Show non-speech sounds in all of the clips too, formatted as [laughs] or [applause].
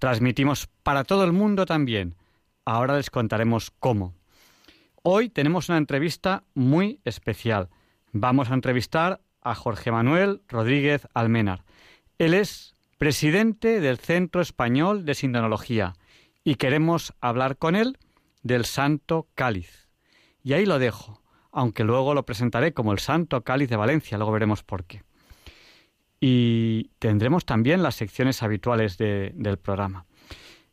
Transmitimos para todo el mundo también. Ahora les contaremos cómo. Hoy tenemos una entrevista muy especial. Vamos a entrevistar a Jorge Manuel Rodríguez Almenar. Él es presidente del Centro Español de Sindonología y queremos hablar con él del Santo Cáliz. Y ahí lo dejo, aunque luego lo presentaré como el Santo Cáliz de Valencia, luego veremos por qué y tendremos también las secciones habituales del programa.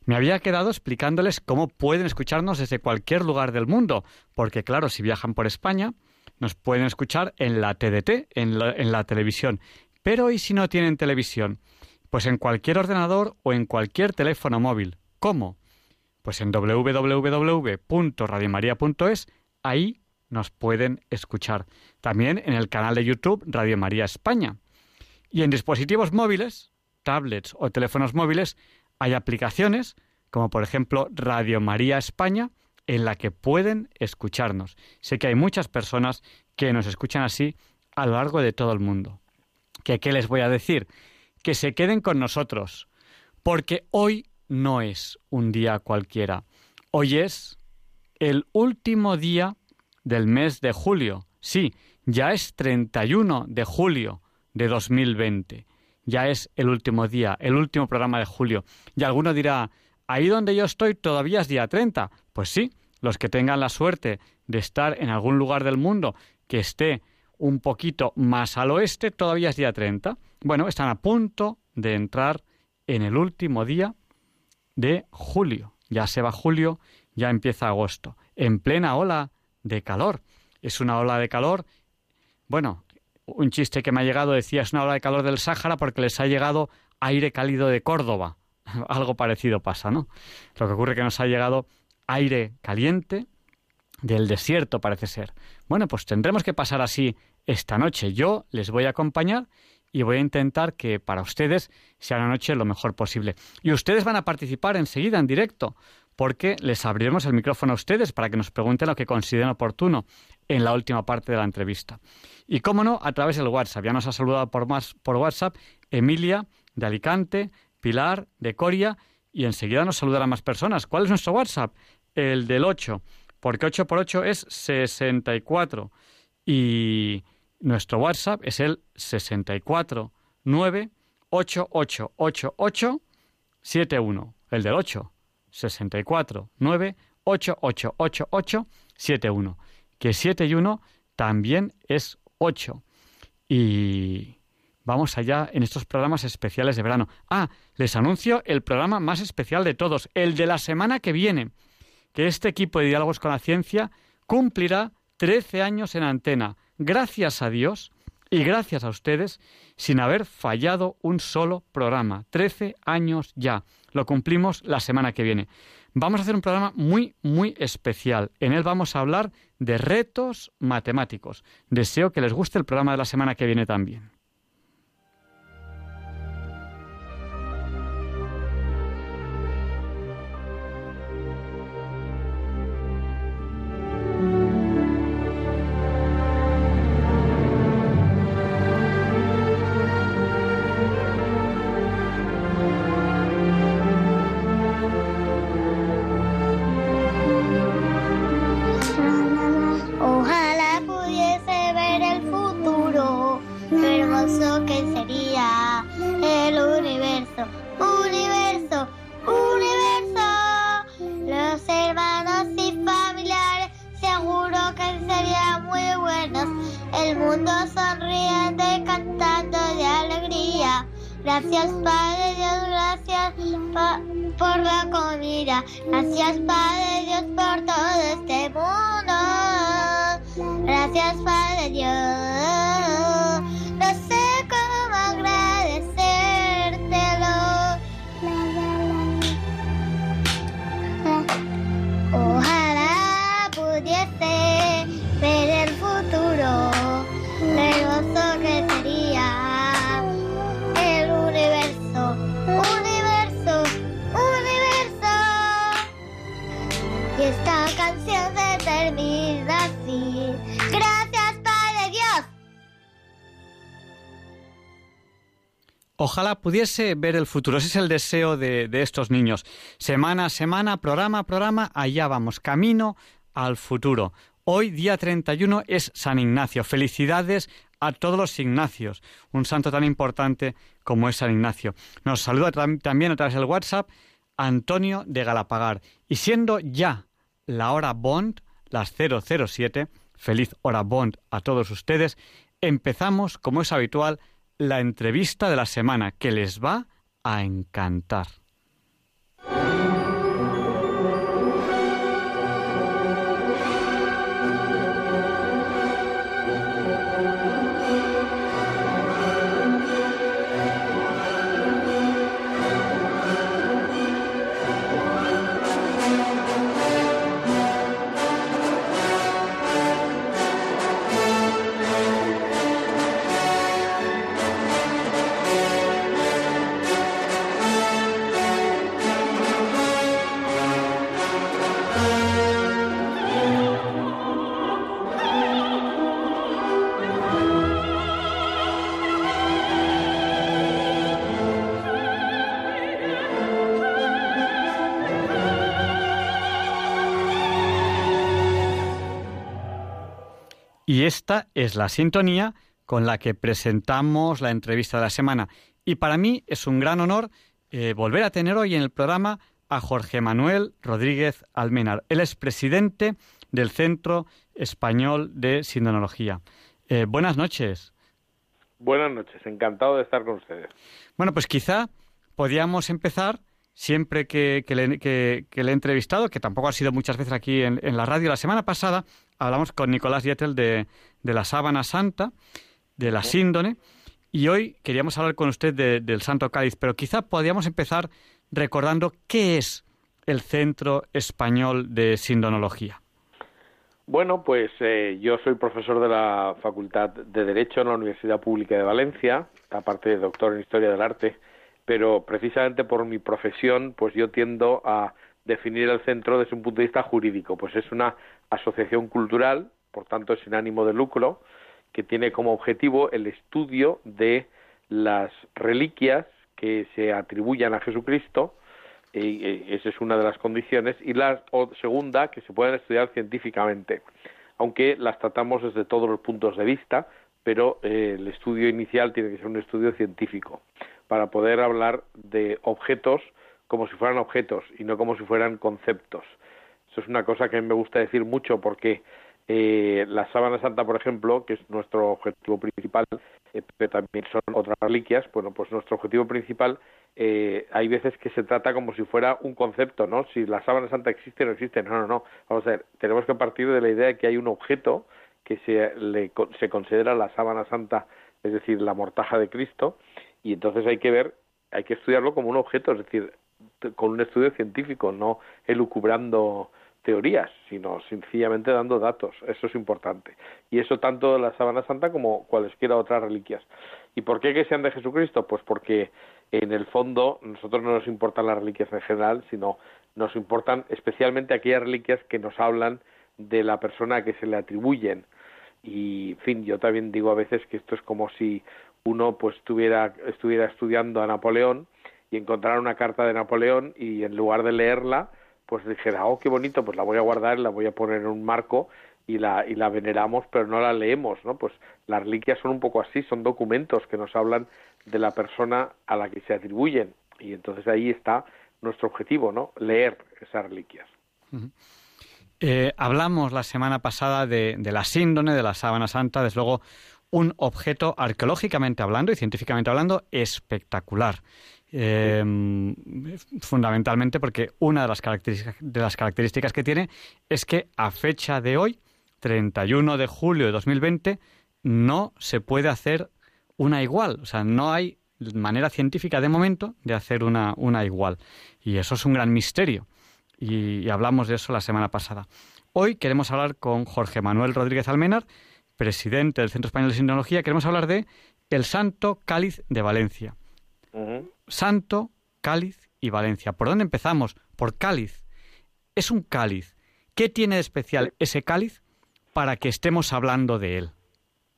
Me había quedado explicándoles cómo pueden escucharnos desde cualquier lugar del mundo, porque claro, si viajan por España, nos pueden escuchar en la TDT, en la, en la televisión. Pero ¿y si no tienen televisión? Pues en cualquier ordenador o en cualquier teléfono móvil. ¿Cómo? Pues en www.radiomaria.es, ahí nos pueden escuchar. También en el canal de YouTube Radio María España. Y en dispositivos móviles, tablets o teléfonos móviles, hay aplicaciones como por ejemplo Radio María España en la que pueden escucharnos. Sé que hay muchas personas que nos escuchan así a lo largo de todo el mundo. ¿Que qué les voy a decir? Que se queden con nosotros, porque hoy no es un día cualquiera. Hoy es el último día del mes de julio. Sí, ya es 31 de julio de 2020. Ya es el último día, el último programa de julio. Y alguno dirá, ahí donde yo estoy todavía es día 30. Pues sí, los que tengan la suerte de estar en algún lugar del mundo que esté un poquito más al oeste, todavía es día 30. Bueno, están a punto de entrar en el último día de julio. Ya se va julio, ya empieza agosto, en plena ola de calor. Es una ola de calor, bueno, un chiste que me ha llegado decía es una ola de calor del Sáhara porque les ha llegado aire cálido de Córdoba. [laughs] Algo parecido pasa, ¿no? Lo que ocurre es que nos ha llegado aire caliente del desierto, parece ser. Bueno, pues tendremos que pasar así esta noche. Yo les voy a acompañar y voy a intentar que para ustedes sea la noche lo mejor posible. Y ustedes van a participar enseguida en directo, porque les abriremos el micrófono a ustedes para que nos pregunten lo que consideren oportuno en la última parte de la entrevista. Y cómo no, a través del WhatsApp. Ya nos ha saludado por, más, por WhatsApp Emilia de Alicante, Pilar de Coria y enseguida nos saludarán más personas. ¿Cuál es nuestro WhatsApp? El del 8, porque 8 por 8 es 64 y nuestro WhatsApp es el 64 9 71, el del 8, 64 9 71 que 7 y 1 también es 8. Y vamos allá en estos programas especiales de verano. Ah, les anuncio el programa más especial de todos, el de la semana que viene, que este equipo de diálogos con la ciencia cumplirá 13 años en antena, gracias a Dios y gracias a ustedes, sin haber fallado un solo programa. 13 años ya. Lo cumplimos la semana que viene. Vamos a hacer un programa muy, muy especial. En él vamos a hablar de retos matemáticos. Deseo que les guste el programa de la semana que viene también. Pudiese ver el futuro. Ese es el deseo de, de, estos niños. Semana a semana, programa a programa, allá vamos, camino al futuro. Hoy, día 31, es San Ignacio. Felicidades a todos los Ignacios, un santo tan importante como es San Ignacio. Nos saluda también a través del WhatsApp Antonio de Galapagar. Y siendo ya la hora Bond, las 007, feliz hora Bond a todos ustedes, empezamos, como es habitual, la entrevista de la semana que les va a encantar. Esta es la sintonía con la que presentamos la entrevista de la semana. Y para mí es un gran honor eh, volver a tener hoy en el programa a Jorge Manuel Rodríguez Almenar. Él es presidente del Centro Español de Sindonología. Eh, buenas noches. Buenas noches, encantado de estar con ustedes. Bueno, pues quizá podíamos empezar siempre que, que, le, que, que, le, he entrevistado, que tampoco ha sido muchas veces aquí en, en la radio. La semana pasada hablamos con Nicolás Dietel de, de, la Sábana Santa, de la síndone, y hoy queríamos hablar con usted de, del Santo Cáliz, pero quizá podíamos empezar recordando qué es el Centro Español de Sindonología. Bueno, pues eh, yo soy profesor de la Facultad de Derecho en la Universidad Pública de Valencia, aparte de doctor en Historia del Arte, pero precisamente por mi profesión, pues yo tiendo a definir el centro desde un punto de vista jurídico, pues es una asociación cultural, por tanto sin ánimo de lucro, que tiene como objetivo el estudio de las reliquias que se atribuyan a Jesucristo, y esa es una de las condiciones, y la segunda, que se puedan estudiar científicamente, aunque las tratamos desde todos los puntos de vista, pero eh, el estudio inicial tiene que ser un estudio científico para poder hablar de objetos como si fueran objetos y no como si fueran conceptos. Es una cosa que me gusta decir mucho porque eh, la sábana santa, por ejemplo, que es nuestro objetivo principal, eh, pero también son otras reliquias, bueno, pues nuestro objetivo principal eh, hay veces que se trata como si fuera un concepto, ¿no? Si la sábana santa existe o no existe, no, no, no. Vamos a ver, tenemos que partir de la idea de que hay un objeto que se, le, se considera la sábana santa, es decir, la mortaja de Cristo, y entonces hay que ver, hay que estudiarlo como un objeto, es decir, con un estudio científico, no elucubrando teorías, sino sencillamente dando datos. Eso es importante. Y eso tanto la sábana santa como cualesquiera otras reliquias. ¿Y por qué que sean de Jesucristo? Pues porque en el fondo nosotros no nos importan las reliquias en general, sino nos importan especialmente aquellas reliquias que nos hablan de la persona a que se le atribuyen. Y, en fin, yo también digo a veces que esto es como si uno pues estuviera, estuviera estudiando a Napoleón y encontrara una carta de Napoleón y en lugar de leerla, pues dijera, oh, qué bonito, pues la voy a guardar, la voy a poner en un marco y la, y la veneramos, pero no la leemos, ¿no? Pues las reliquias son un poco así, son documentos que nos hablan de la persona a la que se atribuyen y entonces ahí está nuestro objetivo, ¿no? Leer esas reliquias. Eh, hablamos la semana pasada de, de la síndone, de la sábana santa, desde luego un objeto arqueológicamente hablando y científicamente hablando espectacular. Em, fundamentalmente porque una de las, características, de las características que tiene es que a fecha de hoy, 31 de julio de 2020, no se puede hacer una igual. O sea, no hay manera científica de momento de hacer una, una igual. Y eso es un gran misterio. Y, hablamos de eso la semana pasada. Hoy queremos hablar con Jorge Manuel Rodríguez Almenar, presidente del Centro Español de Sinología. Queremos hablar de el Santo Cáliz de Valencia. Santo, Cáliz y Valencia. ¿Por dónde empezamos? Por Cáliz. Es un cáliz. ¿Qué tiene de especial ese cáliz para que estemos hablando de él?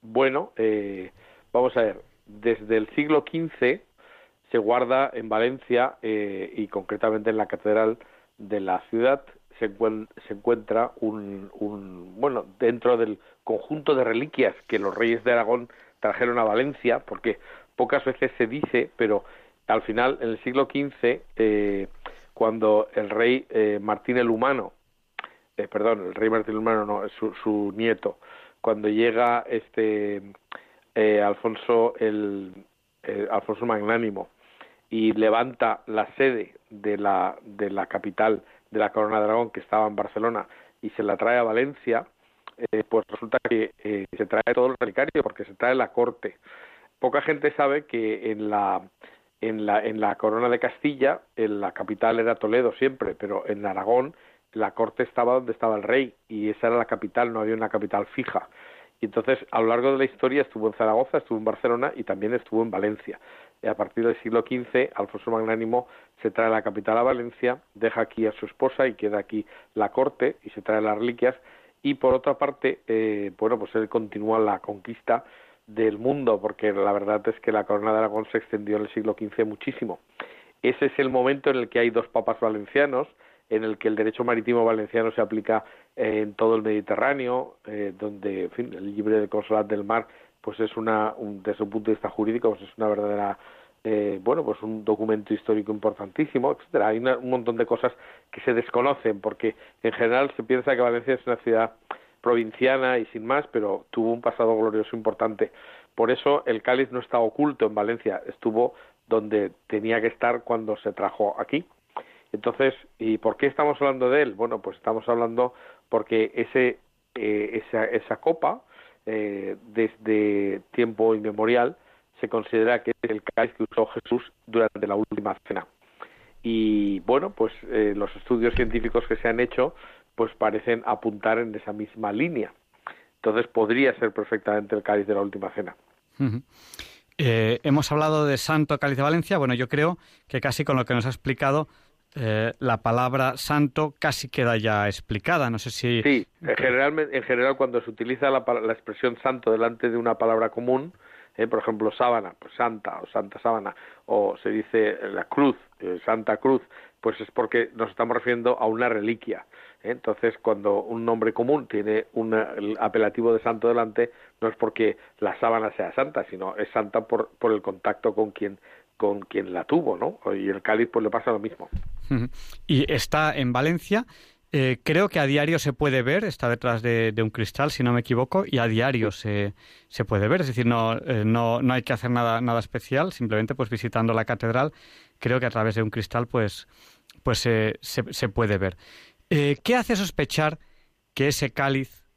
Bueno, eh, vamos a ver. Desde el siglo XV se guarda en Valencia eh, y concretamente en la catedral de la ciudad se, encuentra un, un, bueno dentro del conjunto de reliquias que los reyes de Aragón trajeron a Valencia porque pocas veces se dice pero al final en el siglo XV eh, cuando el rey eh, Martín el Humano eh, perdón el rey Martín el Humano no su, su nieto cuando llega este eh, Alfonso el Alfonso Magnánimo y levanta la sede de la, de la capital de la Corona de Aragón, que estaba en Barcelona, y se la trae a Valencia, eh, pues resulta que eh, se trae todo el relicario porque se trae la corte. Poca gente sabe que en la, en la, en la Corona de Castilla, en la capital era Toledo siempre, pero en Aragón la corte estaba donde estaba el rey y esa era la capital, no había una capital fija. Y entonces, a lo largo de la historia estuvo en Zaragoza, estuvo en Barcelona y también estuvo en Valencia a partir del siglo XV, Alfonso Magnánimo se trae la capital a Valencia, deja aquí a su esposa y queda aquí la corte y se trae las reliquias. Y por otra parte, eh, bueno, pues él continúa la conquista del mundo, porque la verdad es que la corona de Aragón se extendió en el siglo XV muchísimo. Ese es el momento en el que hay dos papas valencianos, en el que el derecho marítimo valenciano se aplica eh, en todo el Mediterráneo, eh, donde en fin, el libre de del mar pues es una, desde un punto de vista jurídico, pues es una verdadera, eh, bueno, pues un documento histórico importantísimo, etcétera. Hay un montón de cosas que se desconocen, porque en general se piensa que Valencia es una ciudad provinciana y sin más, pero tuvo un pasado glorioso importante. Por eso el cáliz no está oculto en Valencia, estuvo donde tenía que estar cuando se trajo aquí. Entonces, ¿y por qué estamos hablando de él? Bueno, pues estamos hablando porque ese, eh, esa, esa copa, eh, desde tiempo inmemorial se considera que es el cáliz que usó Jesús durante la última cena. Y bueno, pues eh, los estudios científicos que se han hecho pues parecen apuntar en esa misma línea. Entonces podría ser perfectamente el cáliz de la última cena. Eh, hemos hablado de Santo Cáliz de Valencia. Bueno, yo creo que casi con lo que nos ha explicado eh, la palabra santo casi queda ya explicada. No sé si. Sí, en general, en general cuando se utiliza la, la expresión santo delante de una palabra común, eh, por ejemplo, sábana, pues santa o santa sábana, o se dice la cruz, eh, santa cruz, pues es porque nos estamos refiriendo a una reliquia. Entonces, cuando un nombre común tiene un apelativo de santo delante, no es porque la sábana sea santa, sino es santa por, por el contacto con quien con quien la tuvo, ¿no? Y el cáliz pues le pasa lo mismo. Y está en Valencia. Eh, creo que a diario se puede ver, está detrás de, un cristal, si no me equivoco, y a diario se, se puede ver. Es decir, no, eh, no, no hay que hacer nada, nada especial, simplemente pues visitando la catedral, creo que a través de un cristal pues, pues se, se, puede ver. Eh, ¿Qué hace sospechar que ese cáliz,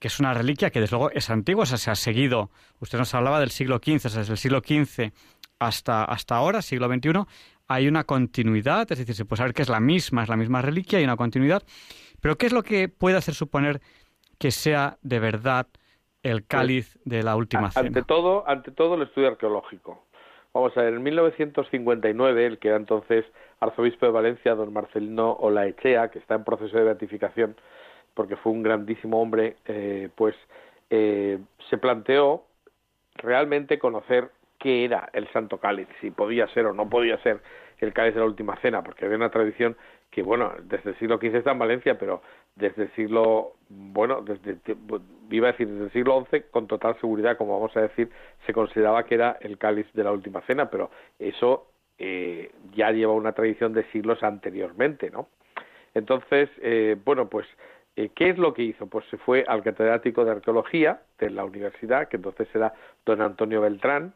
que es una reliquia que desde luego es antigua, o sea, se ha seguido, usted nos hablaba del siglo XV, o sea, desde el siglo XV hasta, hasta ahora, siglo XXI, hay una continuidad, es decir, se puede saber que es la misma, es la misma reliquia, hay una continuidad. Pero ¿qué es lo que puede hacer suponer que sea de verdad el cáliz de la última cena? Ante todo, ante todo el estudio arqueológico. Vamos a ver, en 1959, el que era entonces arzobispo de Valencia, don Marcelino Olaechea, que está en proceso de beatificación, porque fue un grandísimo hombre, eh, pues eh, se planteó realmente conocer qué era el Santo Cáliz, si podía ser o no podía ser el cáliz de la última cena, porque había una tradición que, bueno, desde el siglo XV está en Valencia, pero desde el siglo, bueno, desde, iba a decir, desde el siglo XI, con total seguridad, como vamos a decir, se consideraba que era el cáliz de la última cena, pero eso eh, ya lleva una tradición de siglos anteriormente, ¿no? Entonces, eh, bueno, pues Eh, ¿Qué es lo que hizo? Pues se fue al catedrático de arqueología de la universidad, que entonces era don Antonio Beltrán,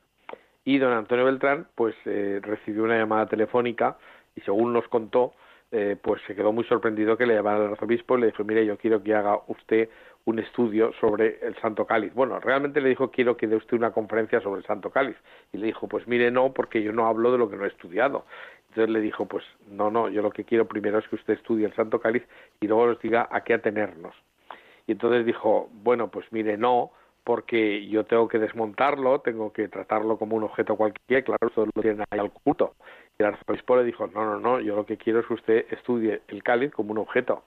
y don Antonio Beltrán pues eh, recibió una llamada telefónica y según nos contó, eh, pues se quedó muy sorprendido que le llamara al arzobispo y le dijo, mire, yo quiero que haga usted un estudio sobre el Santo Cáliz. Bueno, realmente le dijo, quiero que dé usted una conferencia sobre el Santo Cáliz. Y le dijo, pues mire, no, porque yo no hablo de lo que no he estudiado. Entonces le dijo, pues no, no, yo lo que quiero primero es que usted estudie el Santo Cáliz y luego nos diga a qué atenernos. Y entonces dijo, bueno, pues mire, no, porque yo tengo que desmontarlo, tengo que tratarlo como un objeto cualquiera, claro, eso lo tienen ahí al culto. Y el arzobispo le dijo, no, no, no, yo lo que quiero es que usted estudie el cáliz como un objeto.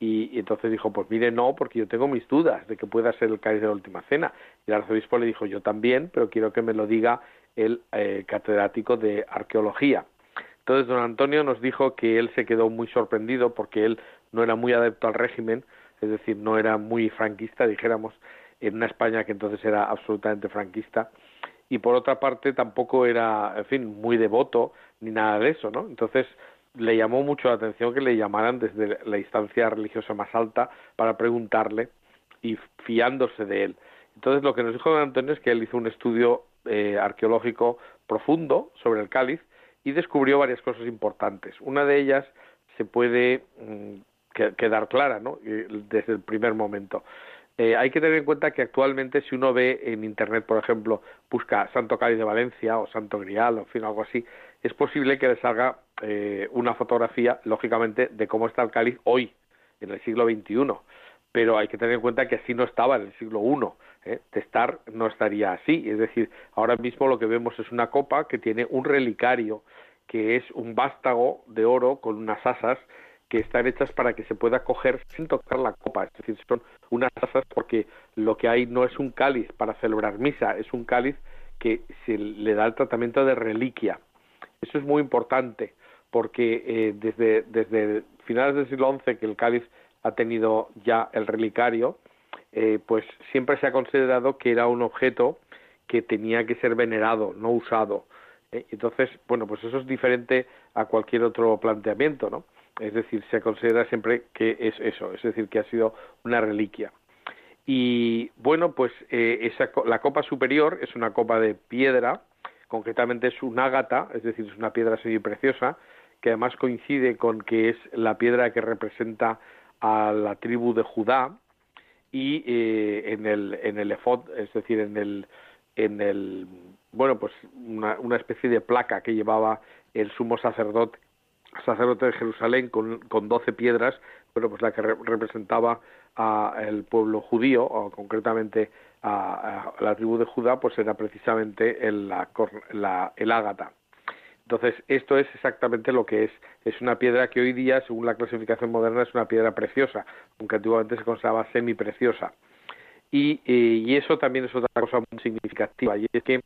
Y, entonces dijo, pues mire, no, porque yo tengo mis dudas de que pueda ser el cáliz de la última cena. Y el arzobispo le dijo, yo también, pero quiero que me lo diga el eh, catedrático de arqueología. Entonces don Antonio nos dijo que él se quedó muy sorprendido porque él no era muy adepto al régimen, es decir, no era muy franquista, dijéramos, en una España que entonces era absolutamente franquista, y por otra parte tampoco era, en fin, muy devoto ni nada de eso, ¿no? Entonces le llamó mucho la atención que le llamaran desde la instancia religiosa más alta para preguntarle y fiándose de él. Entonces lo que nos dijo don Antonio es que él hizo un estudio eh, arqueológico profundo sobre el cáliz y descubrió varias cosas importantes. Una de ellas se puede mm, quedar clara ¿no? Desde el primer momento. Eh, hay que tener en cuenta que actualmente si uno ve en Internet, por ejemplo, busca Santo Cáliz de Valencia o Santo Grial o en fin, algo así, es posible que le salga eh, una fotografía, lógicamente, de cómo está el cáliz hoy, en el siglo XXI. Pero hay que tener en cuenta que así no estaba en el siglo I. ¿eh? De estar no estaría así. Es decir, ahora mismo lo que vemos es una copa que tiene un relicario, que es un vástago de oro con unas asas que están hechas para que se pueda coger sin tocar la copa. Es decir, son unas asas porque lo que hay no es un cáliz para celebrar misa, es un cáliz que se le da el tratamiento de reliquia. Eso es muy importante porque eh, desde, desde finales del siglo XI que el cáliz ha tenido ya el relicario, eh, pues siempre se ha considerado que era un objeto que tenía que ser venerado, no usado. ¿eh? Entonces, bueno, pues eso es diferente a cualquier otro planteamiento, ¿no? Es decir, se considera siempre que es eso, es decir, que ha sido una reliquia. Y bueno, pues eh, la copa superior es una copa de piedra, concretamente es un ágata, es decir, es una piedra preciosa, que además coincide con que es la piedra que representa a la tribu de Judá y eh, en el en el efod, es decir, en el en el bueno, pues una, una especie de placa que llevaba el sumo sacerdote sacerdote de Jerusalén con, con 12 piedras, bueno, pues la que representaba al pueblo judío, o concretamente a, la tribu de Judá, pues era precisamente el, la, el ágata. Entonces, esto es exactamente lo que es. Es una piedra que hoy día, según la clasificación moderna, es una piedra preciosa, aunque antiguamente se consideraba semipreciosa. Y, eh, y eso también es otra cosa muy significativa, y es que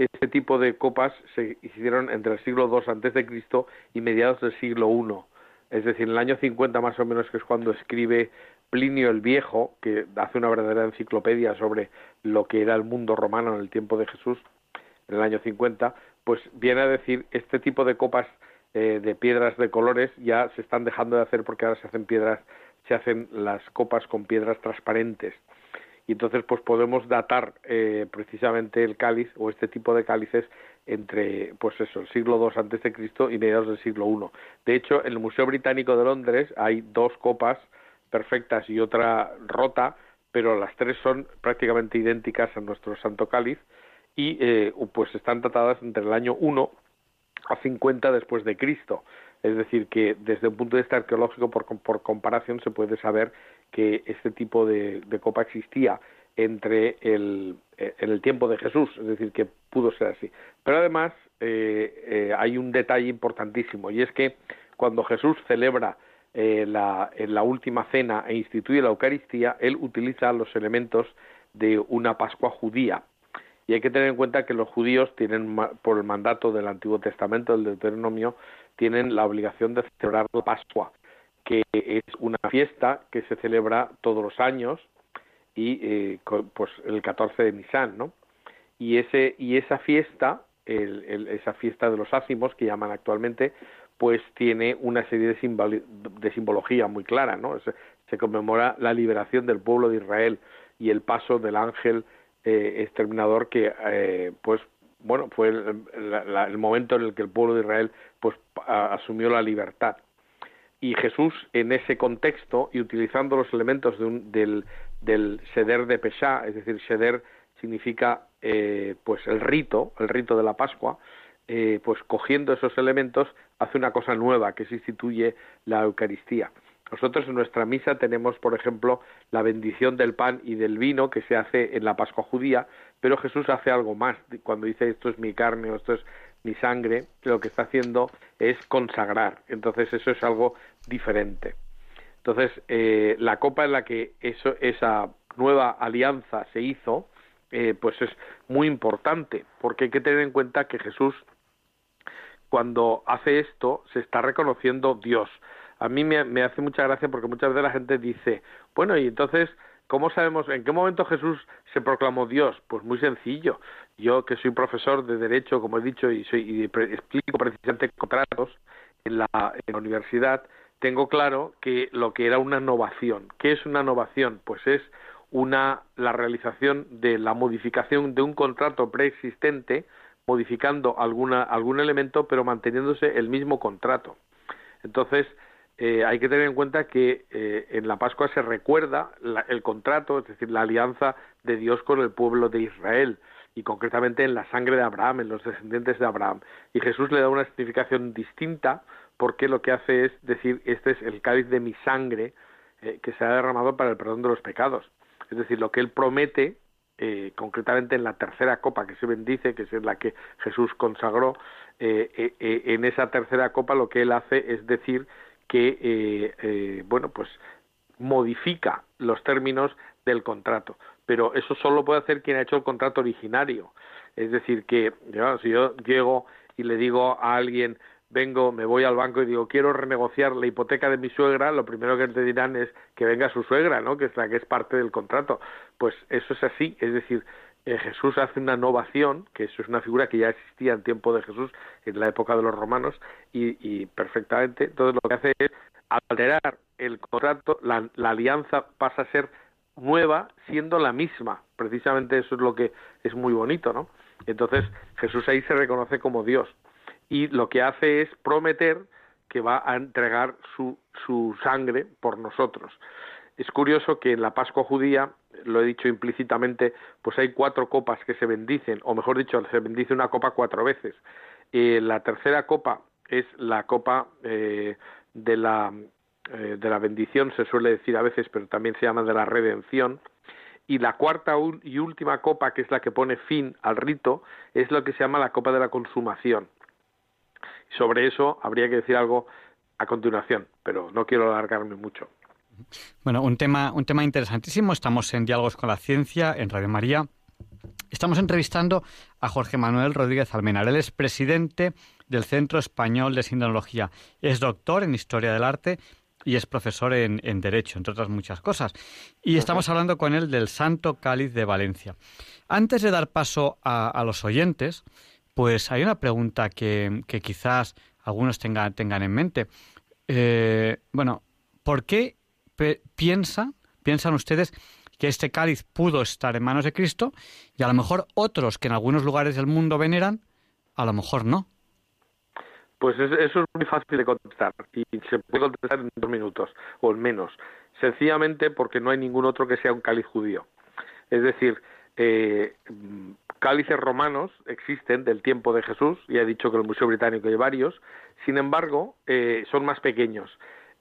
este tipo de copas se hicieron entre el siglo II antes de Cristo y mediados del siglo I. Es decir, en el año 50 más o menos, que es cuando escribe Plinio el Viejo, que hace una verdadera enciclopedia sobre lo que era el mundo romano en el tiempo de Jesús, en el año 50, pues viene a decir este tipo de copas eh, de piedras de colores ya se están dejando de hacer porque ahora se hacen piedras, se hacen las copas con piedras transparentes y entonces pues podemos datar eh, precisamente el cáliz o este tipo de cálices entre pues eso el siglo II antes de Cristo y mediados del siglo I. De hecho, en el Museo Británico de Londres hay dos copas perfectas y otra rota, pero las tres son prácticamente idénticas a nuestro Santo Cáliz y eh, pues están datadas entre el año 1 a 50 después de Cristo. Es decir, que desde un punto de vista arqueológico, por, por comparación, se puede saber que este tipo de, copa existía entre el, eh, en el tiempo de Jesús, es decir, que pudo ser así. Pero además eh, eh, hay un detalle importantísimo y es que cuando Jesús celebra la, en la última cena e instituye la Eucaristía, él utiliza los elementos de una Pascua judía. Y hay que tener en cuenta que los judíos tienen, por el mandato del Antiguo Testamento, del Deuteronomio, tienen la obligación de celebrar la Pascua que es una fiesta que se celebra todos los años y eh, pues el 14 de Nisan, ¿no? Y ese y esa fiesta, el, esa fiesta de los ácimos que llaman actualmente, pues tiene una serie de, simbología muy clara, ¿no? Se, se conmemora la liberación del pueblo de Israel y el paso del ángel eh, exterminador que, eh, pues, bueno, fue el, momento en el que el pueblo de Israel, pues, asumió la libertad. Y Jesús, en ese contexto y utilizando los elementos de un, del, del seder de Pesha, es decir, seder significa, eh, pues, el rito, el rito de la Pascua, eh, pues cogiendo esos elementos hace una cosa nueva que se instituye la Eucaristía. Nosotros en nuestra misa tenemos, por ejemplo, la bendición del pan y del vino que se hace en la Pascua judía, pero Jesús hace algo más. Cuando dice esto es mi carne o esto es mi sangre, lo que está haciendo es consagrar. Entonces eso es algo diferente. Entonces eh, la copa en la que eso, esa nueva alianza se hizo, eh, pues es muy importante, porque hay que tener en cuenta que Jesús cuando hace esto se está reconociendo Dios. A mí me, hace mucha gracia porque muchas veces la gente dice, bueno, y entonces, ¿cómo sabemos en qué momento Jesús se proclamó Dios? Pues muy sencillo. Yo que soy profesor de Derecho, como he dicho, y, soy, y explico precisamente contratos en la universidad, tengo claro que lo que era una innovación. ¿Qué es una innovación? Pues es una la realización de la modificación de un contrato preexistente modificando alguna, algún elemento, pero manteniéndose el mismo contrato. Entonces, eh, hay que tener en cuenta que eh, en la Pascua se recuerda el contrato, es decir, la alianza de Dios con el pueblo de Israel, y concretamente en la sangre de Abraham, en los descendientes de Abraham. Y Jesús le da una significación distinta porque lo que hace es decir, este es el cáliz de mi sangre eh, que se ha derramado para el perdón de los pecados. Es decir, lo que él promete eh, concretamente en la tercera copa que se bendice, que es la que Jesús consagró, eh, en esa tercera copa lo que él hace es decir que, bueno, pues modifica los términos del contrato, pero eso solo puede hacer quien ha hecho el contrato originario. Es decir, que si yo llego y le digo a alguien, vengo, me voy al banco y digo, quiero renegociar la hipoteca de mi suegra, lo primero que te dirán es que venga su suegra, ¿no? Que es la que es parte del contrato. Pues eso es así, es decir, eh, Jesús hace una innovación, que eso es una figura que ya existía en tiempo de Jesús, en la época de los romanos, y, perfectamente, entonces lo que hace es alterar el contrato, la, la alianza pasa a ser nueva siendo la misma. Precisamente eso es lo que es muy bonito, ¿no? Entonces Jesús ahí se reconoce como Dios y lo que hace es prometer que va a entregar su, su sangre por nosotros. Es curioso que en la Pascua judía, lo he dicho implícitamente, pues hay cuatro copas que se bendicen, o mejor dicho, se bendice una copa cuatro veces. Eh, la tercera copa es la copa eh, de, la, eh, de la bendición, se suele decir a veces, pero también se llama de la redención. Y la cuarta y última copa, que es la que pone fin al rito, es lo que se llama la copa de la consumación. Sobre eso habría que decir algo a continuación, pero no quiero alargarme mucho. Bueno, un tema, un tema interesantísimo. Estamos en Diálogos con la Ciencia, en Radio María. Estamos entrevistando a Jorge Manuel Rodríguez Almenar. Él es presidente del Centro Español de Sinología. Es doctor en Historia del Arte y es profesor en, Derecho, entre otras muchas cosas. Y estamos hablando con él del Santo Cáliz de Valencia. Antes de dar paso a los oyentes, pues hay una pregunta que, quizás algunos tengan, tengan en mente. Eh, bueno, ¿por qué piensan, piensan ustedes que este cáliz pudo estar en manos de Cristo y a lo mejor otros que en algunos lugares del mundo veneran, a lo mejor no? Pues eso es muy fácil de contestar y se puede contestar en dos minutos o en menos. Sencillamente porque no hay ningún otro que sea un cáliz judío. Es decir, eh, cálices romanos existen del tiempo de Jesús, y ha dicho que el Museo Británico hay varios, sin embargo, eh, son más pequeños.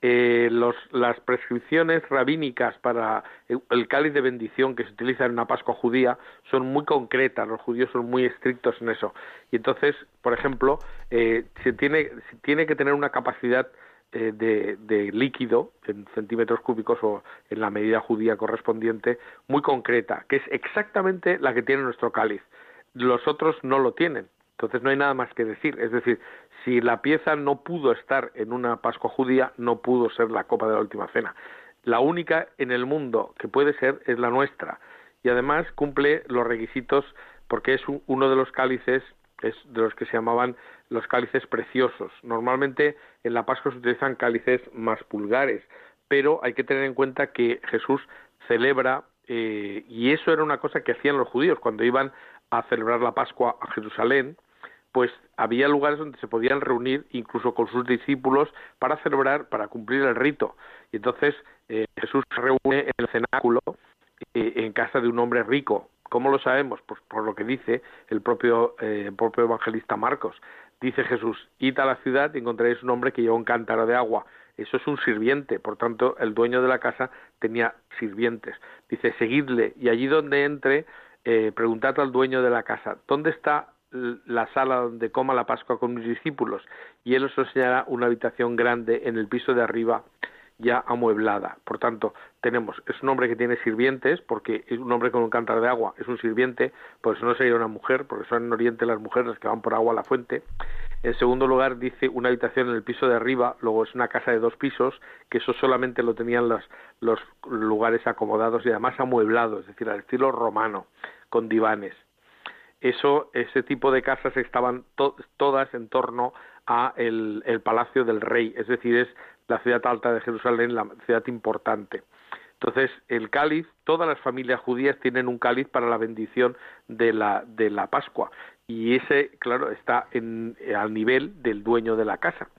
Eh, las prescripciones rabínicas para el, cáliz de bendición que se utiliza en una Pascua judía son muy concretas, los judíos son muy estrictos en eso. Y entonces, por ejemplo, eh, se, tiene, se tiene que tener una capacidad eh, de, líquido en centímetros cúbicos o en la medida judía correspondiente muy concreta, que es exactamente la que tiene nuestro cáliz. Los otros no lo tienen. Entonces no hay nada más que decir. Es decir, si la pieza no pudo estar en una Pascua judía, no pudo ser la copa de la última cena. La única en el mundo que puede ser es la nuestra. Y además cumple los requisitos porque es uno de los cálices es de los que se llamaban los cálices preciosos. Normalmente en la Pascua se utilizan cálices más pulgares, pero hay que tener en cuenta que Jesús celebra, eh, y eso era una cosa que hacían los judíos cuando iban a celebrar la Pascua a Jerusalén, pues había lugares donde se podían reunir incluso con sus discípulos para celebrar, para cumplir el rito. Y entonces eh, Jesús se reúne en el cenáculo eh, en casa de un hombre rico. ¿Cómo lo sabemos? Pues por lo que dice el propio, eh, propio evangelista Marcos. Dice Jesús, id a la ciudad y encontraréis un hombre que lleva un cántaro de agua. Eso es un sirviente, por tanto el dueño de la casa tenía sirvientes. Dice, seguidle y allí donde entre, preguntad al dueño de la casa, ¿dónde está la sala donde coma la Pascua con mis discípulos y él os enseñará una habitación grande en el piso de arriba ya amueblada. Por tanto, tenemos, es un hombre que tiene sirvientes, porque es un hombre con un cántaro de agua, es un sirviente, por eso no sería una mujer, porque son en Oriente las mujeres que van por agua a la fuente. En segundo lugar, dice una habitación en el piso de arriba, luego es una casa de dos pisos, que eso solamente lo tenían los, lugares acomodados y además amueblados, es decir, al estilo romano, con divanes eso, ese tipo de casas estaban todas en torno a el, palacio del rey, es decir, es la ciudad alta de Jerusalén, la ciudad importante. Entonces, el cáliz, todas las familias judías tienen un cáliz para la bendición de la, de la Pascua. Y ese, claro, está en, al nivel del dueño de la casa.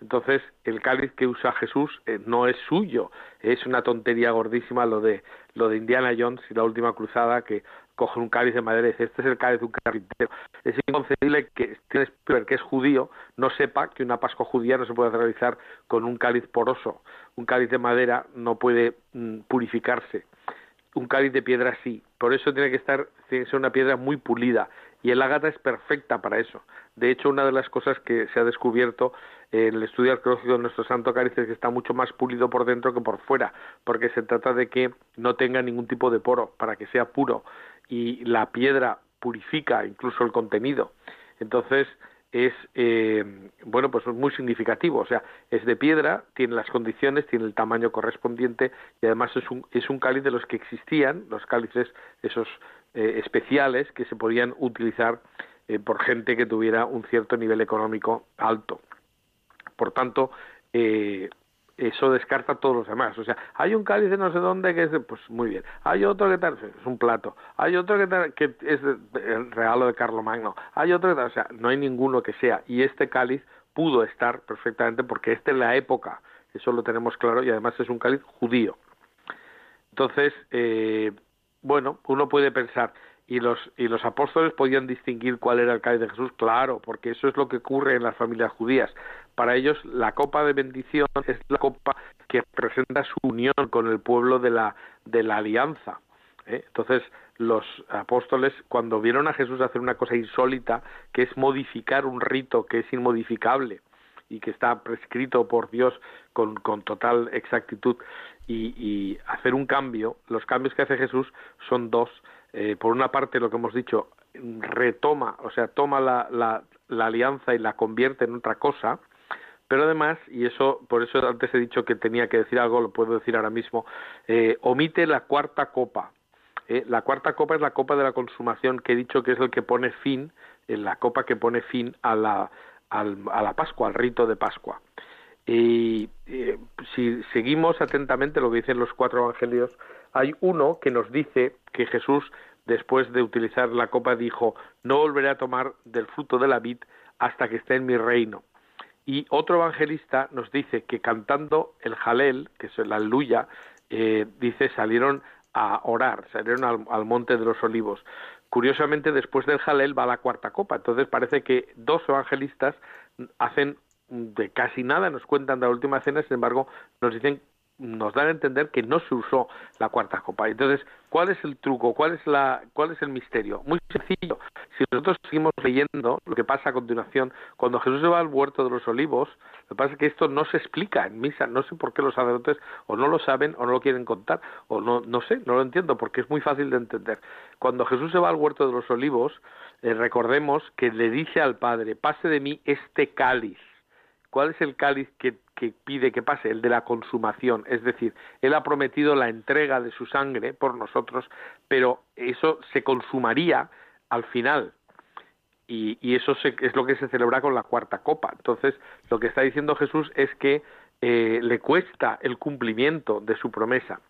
Entonces, el cáliz que usa Jesús eh, no es suyo, es una tontería gordísima lo de lo de Indiana Jones y la última cruzada que coge un cáliz de madera y dice, este es el cáliz de un carpintero. Es inconcebible que Steven Spielberg, que es judío, no sepa que una Pascua judía no se puede realizar con un cáliz poroso. Un cáliz de madera no puede mm, purificarse. Un cáliz de piedra sí. Por eso tiene que estar, tiene que ser una piedra muy pulida. Y el ágata es perfecta para eso. De hecho, una de las cosas que se ha descubierto en el estudio arqueológico de nuestro santo cáliz es que está mucho más pulido por dentro que por fuera, porque se trata de que no tenga ningún tipo de poro, para que sea puro y la piedra purifica incluso el contenido. Entonces es eh, bueno pues muy significativo, o sea, es de piedra, tiene las condiciones, tiene el tamaño correspondiente y además es un, es un cáliz de los que existían, los cálices esos eh, especiales que se podían utilizar eh, por gente que tuviera un cierto nivel económico alto. Por tanto, eso descarta a todos los demás. O sea, hay un cáliz de no sé dónde que es, pues muy bien. Hay otro que tal, es un plato. Hay otro que, tal, que es el regalo de Carlomagno. Hay otro que tal, o sea, no hay ninguno que sea. Y este cáliz pudo estar perfectamente porque esta es la época. Eso lo tenemos claro y además es un cáliz judío. Entonces, eh, bueno, uno puede pensar, y los, y los apóstoles podían distinguir cuál era el cáliz de Jesús, claro, porque eso es lo que ocurre en las familias judías. Para ellos la copa de bendición es la copa que representa su unión con el pueblo de la, de la alianza. ¿eh? Entonces los apóstoles cuando vieron a Jesús hacer una cosa insólita, que es modificar un rito que es inmodificable y que está prescrito por Dios con, con total exactitud, y, hacer un cambio, los cambios que hace Jesús son dos eh, por una parte lo que hemos dicho, retoma, o sea, toma la, la, alianza y la convierte en otra cosa, pero además, y eso, por eso antes he dicho que tenía que decir algo, lo puedo decir ahora mismo, eh, omite la cuarta copa. Eh, la cuarta copa es la copa de la consumación que he dicho que es el que pone fin, en la copa que pone fin a la, a la Pascua, al rito de Pascua. Y si seguimos atentamente lo que dicen los cuatro evangelios, hay uno que nos dice que Jesús, después de utilizar la copa, dijo, no volveré a tomar del fruto de la vid hasta que esté en mi reino. Y otro evangelista nos dice que cantando el jalel, que es la aleluya, eh, dice, salieron a orar, salieron al, al, monte de los olivos. Curiosamente, después del jalel va la cuarta copa. Entonces parece que dos evangelistas hacen de casi nada, nos cuentan de la última cena, sin embargo, nos dicen nos dan a entender que no se usó la cuarta copa. Entonces, ¿cuál es el truco? ¿Cuál es, la, cuál es el misterio? Muy sencillo. Si nosotros seguimos leyendo lo que pasa a continuación, cuando Jesús se va al huerto de los olivos, lo que pasa es que esto no se explica en misa. No sé por qué los sacerdotes o no lo saben o no lo quieren contar, o no, no sé, no lo entiendo, porque es muy fácil de entender. Cuando Jesús se va al huerto de los olivos, eh, recordemos que le dice al Padre, pase de mí este cáliz. ¿Cuál es el cáliz que que pide que pase, el de la consumación, es decir, Él ha prometido la entrega de su sangre por nosotros, pero eso se consumaría al final. Y, eso es lo que se celebra con la cuarta copa. Entonces, lo que está diciendo Jesús es que eh, le cuesta el cumplimiento de su promesa,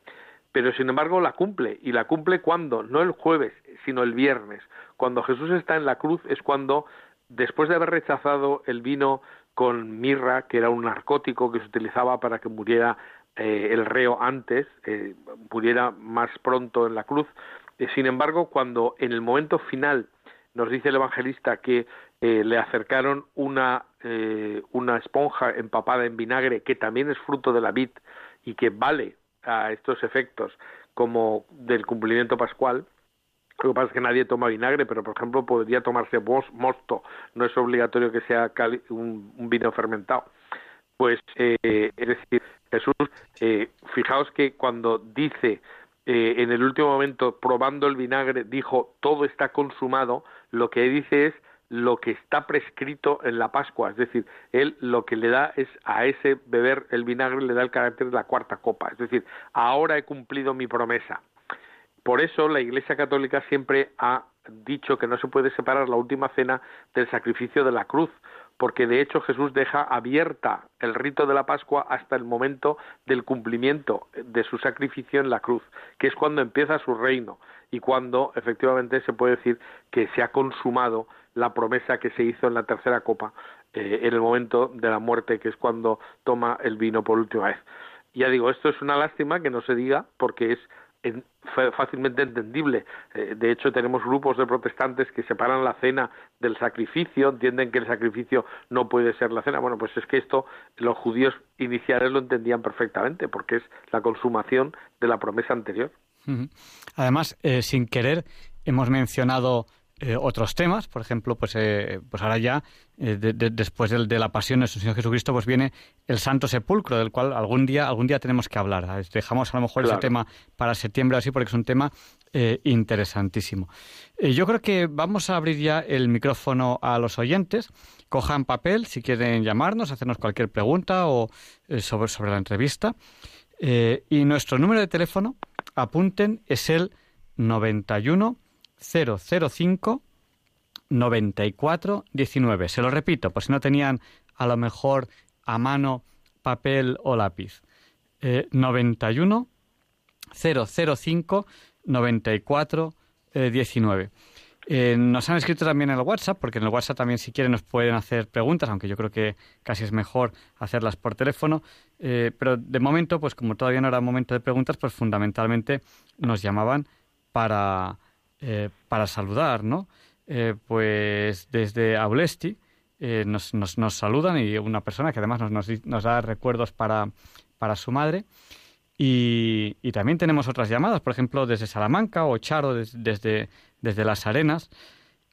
pero sin embargo la cumple y la cumple cuando, no el jueves, sino el viernes. Cuando Jesús está en la cruz es cuando, después de haber rechazado el vino con mirra, que era un narcótico que se utilizaba para que muriera eh, el reo antes, eh, muriera más pronto en la cruz. Eh, sin embargo, cuando en el momento final nos dice el evangelista que le acercaron una, una esponja empapada en vinagre, que también es fruto de la vid y que vale a estos efectos como del cumplimiento pascual, lo que pasa es que nadie toma vinagre, pero por ejemplo podría tomarse mosto, no es obligatorio que sea un, vino fermentado. Pues, eh, es decir, Jesús, eh, fijaos que cuando dice eh, en el último momento, probando el vinagre, dijo, todo está consumado, lo que dice es lo que está prescrito en la Pascua, es decir, él lo que le da es a ese beber el vinagre le da el carácter de la cuarta copa, es decir, ahora he cumplido mi promesa. Por eso la Iglesia Católica siempre ha dicho que no se puede separar la última cena del sacrificio de la cruz, porque de hecho Jesús deja abierta el rito de la Pascua hasta el momento del cumplimiento de su sacrificio en la cruz, que es cuando empieza su reino y cuando efectivamente se puede decir que se ha consumado la promesa que se hizo en la tercera copa eh, en el momento de la muerte, que es cuando toma el vino por última vez. Ya digo, esto es una lástima que no se diga porque es fácilmente entendible. Eh, de hecho, tenemos grupos de protestantes que separan la cena del sacrificio, entienden que el sacrificio no puede ser la cena. Bueno, pues es que esto los judíos iniciales lo entendían perfectamente, porque es la consumación de la promesa anterior. Además, eh, sin querer, hemos mencionado eh, otros temas, por ejemplo, pues, eh, pues ahora ya, eh, después de, la pasión de nuestro Señor Jesucristo, pues viene el Santo Sepulcro, del cual algún día, algún día tenemos que hablar. Dejamos a lo mejor ese tema para septiembre así, porque es un tema interesantísimo. yo creo que vamos a abrir ya el micrófono a los oyentes. Cojan papel si quieren llamarnos, hacernos cualquier pregunta o sobre, sobre la entrevista. y nuestro número de teléfono, apunten, es el 91 005 94 19. Se lo repito, por si no tenían a lo mejor a mano papel o lápiz. Eh, 91 005 94 19. nos han escrito también en el WhatsApp, porque en el WhatsApp también si quieren nos pueden hacer preguntas, aunque yo creo que casi es mejor hacerlas por teléfono. Eh, pero de momento, pues como todavía no era momento de preguntas, pues fundamentalmente nos llamaban para, eh, para saludar, ¿no? Eh, pues desde Aulesti eh, nos, nos, nos, saludan y una persona que además nos, nos da recuerdos para, para su madre. Y, también tenemos otras llamadas, por ejemplo, desde Salamanca o Charo desde, desde Las Arenas.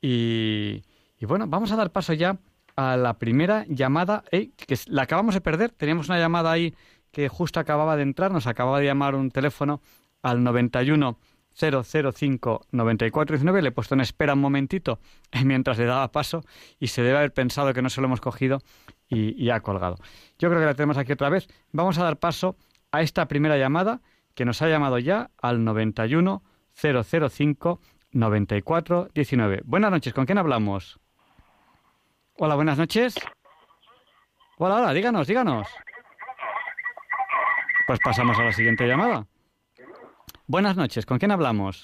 Y, bueno, vamos a dar paso ya a la primera llamada, que la acabamos de perder. Teníamos una llamada ahí que justo acababa de entrar, nos acababa de llamar un teléfono al 91 005 9419. Le he puesto en espera un momentito [laughs] mientras le daba paso y se debe haber pensado que no se lo hemos cogido y, ha colgado. Yo creo que la tenemos aquí otra vez. Vamos a dar paso a esta primera llamada que nos ha llamado ya al 91 005 9419. Buenas noches, ¿con quién hablamos? Hola, buenas noches. Hola, hola, díganos, díganos. Pues pasamos a la siguiente llamada. Buenas noches, ¿con quién hablamos?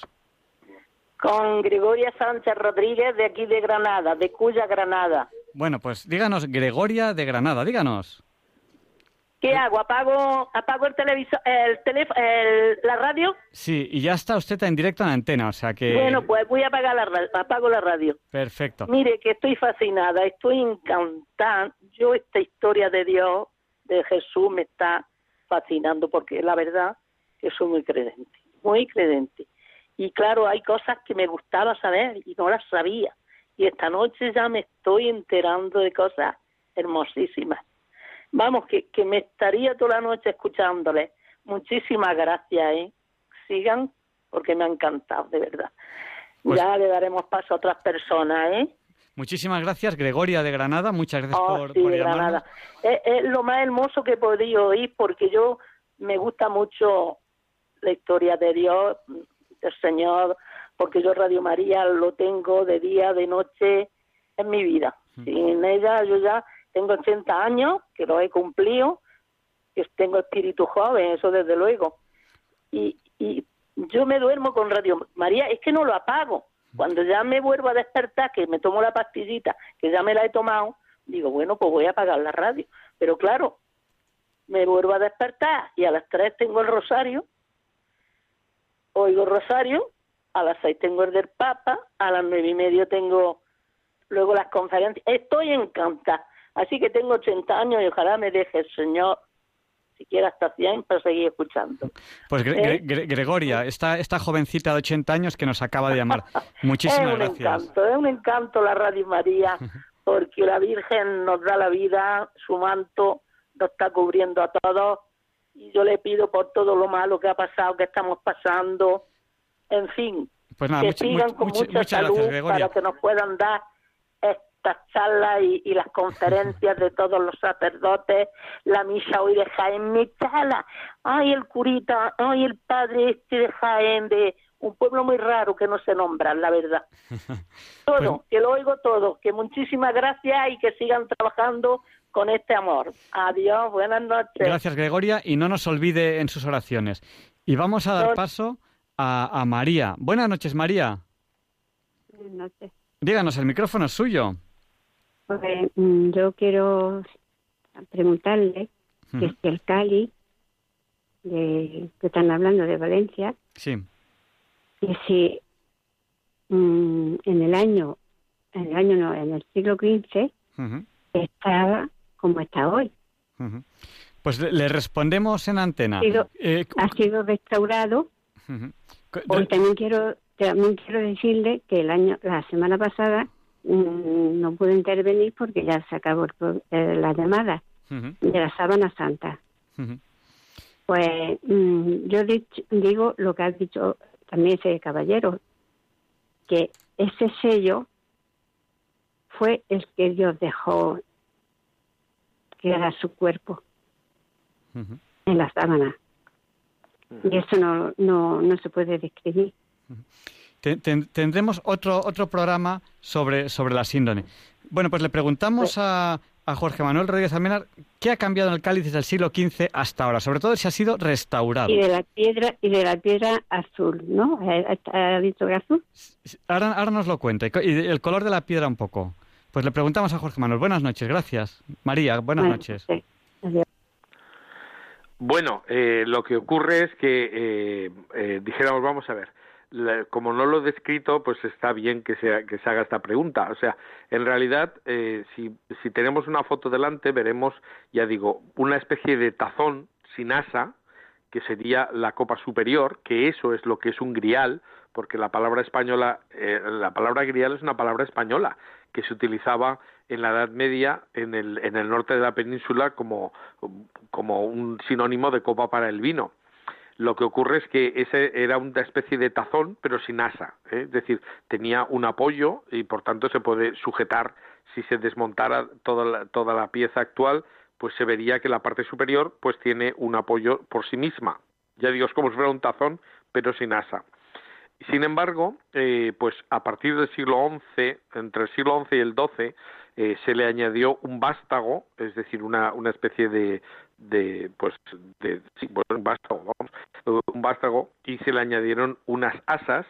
Con Gregoria Sánchez Rodríguez de aquí de Granada, de Cuya, Granada. Bueno, pues díganos, Gregoria de Granada, díganos. ¿Qué hago? ¿Apago, apago el televisor, el teléfono, la radio? Sí, y ya está usted en directo en la antena, o sea que... Bueno, pues voy a apagar la, apago la radio. Perfecto. Mire, que estoy fascinada, estoy encantada. Yo esta historia de Dios, de Jesús, me está fascinando porque la verdad que soy muy creyente muy credente. Y claro, hay cosas que me gustaba saber y no las sabía. Y esta noche ya me estoy enterando de cosas hermosísimas. Vamos, que, que me estaría toda la noche escuchándole. Muchísimas gracias, ¿eh? Sigan, porque me ha encantado, de verdad. Pues ya le daremos paso a otras personas, ¿eh? Muchísimas gracias, Gregoria de Granada. Muchas gracias oh, por, sí, Granada. Es, es, lo más hermoso que he podido oír porque yo me gusta mucho la historia de Dios, del Señor, porque yo Radio María lo tengo de día, de noche en mi vida. Sin ella yo ya tengo 80 años, que lo he cumplido, que tengo espíritu joven, eso desde luego. Y, y yo me duermo con Radio María, es que no lo apago. Cuando ya me vuelvo a despertar, que me tomo la pastillita, que ya me la he tomado, digo, bueno, pues voy a apagar la radio. Pero claro, me vuelvo a despertar y a las tres tengo el rosario, oigo rosario, a las seis tengo el del Papa, a las nueve y media tengo luego las conferencias. Estoy encantada. Así que tengo 80 años y ojalá me deje el Señor siquiera hasta 100 para seguir escuchando. Pues ¿Eh? Gregoria, esta, esta jovencita de 80 años que nos acaba de llamar, [laughs] muchísimas es un gracias. encanto, es un encanto la Radio María, [laughs] porque la Virgen nos da la vida, su manto nos está cubriendo a todos, y yo le pido por todo lo malo que ha pasado, que estamos pasando, en fin, Pues nada, que mucha- sigan mucha- con mucha- salud gracias, para que nos puedan dar estas charlas y, y las conferencias de todos los sacerdotes, la misa hoy de Jaén, mi chala, ay el curita, ay el padre este de Jaén, de un pueblo muy raro que no se nombra, la verdad. [laughs] Todo, Pues- que lo oigo todo, que muchísimas gracias y que sigan trabajando con este amor. Adiós, buenas noches. Gracias, Gregoria, y no nos olvide en sus oraciones. Y vamos a dar paso a, a María. Buenas noches, María. Buenas noches. Díganos, el micrófono es suyo. Pues, mm, yo quiero preguntarle que si el Cali, de, que están hablando de Valencia, Sí. que si mm, en el año, en el año no, en el siglo XV estaba como está hoy. Pues le, le respondemos en antena. Sido- Eh, Ha sido restaurado. Hoy también quiero también quiero decirle que el año la semana pasada mm, no pude intervenir porque ya se acabó el eh, la llamada de la sábana santa. Pues mm, yo digo lo que ha dicho también ese caballero, que ese sello fue el que Dios dejó que era su cuerpo en la sábana. Y eso no, no, no se puede describir. Ten- ten- tendremos otro otro programa sobre, sobre la síndrome. Bueno, pues le preguntamos a, a Jorge Manuel Rodríguez Almenar qué ha cambiado en el cáliz desde el siglo XV hasta ahora, sobre todo si ha sido restaurado. Y de la piedra y de la piedra azul, ¿no? ¿Ha, ha dicho que azul? Ahora, ahora nos lo cuenta. Y co- Y el color de la piedra un poco. Pues le preguntamos a Jorge Manuel. Buenas noches, gracias. María, buenas noches. sí. Bueno, eh, lo que ocurre es que eh, eh, dijéramos, vamos a ver, la- como no lo he descrito, pues está bien que se, que se haga esta pregunta. O sea, en realidad, eh, si, si tenemos una foto delante, veremos, ya digo, una especie de tazón sin asa, que sería la copa superior, que eso es lo que es un grial, porque la palabra española, eh, la palabra grial es una palabra española que se utilizaba en la Edad Media en el, en el norte de la península como, un sinónimo de copa para el vino. Lo que ocurre es que ese era una especie de tazón, pero sin asa, ¿eh? es decir, tenía un apoyo y por tanto se puede sujetar si se desmontara toda la, toda la pieza actual, pues se vería que la parte superior pues tiene un apoyo por sí misma. Ya digo, es como si fuera un tazón, pero sin asa. Sin embargo, eh, pues a partir del siglo XI, entre el siglo XI y el XII, eh, se le añadió un vástago, es decir, una, una especie de, de pues, de, sí, un vástago, vamos, un vástago, y se le añadieron unas asas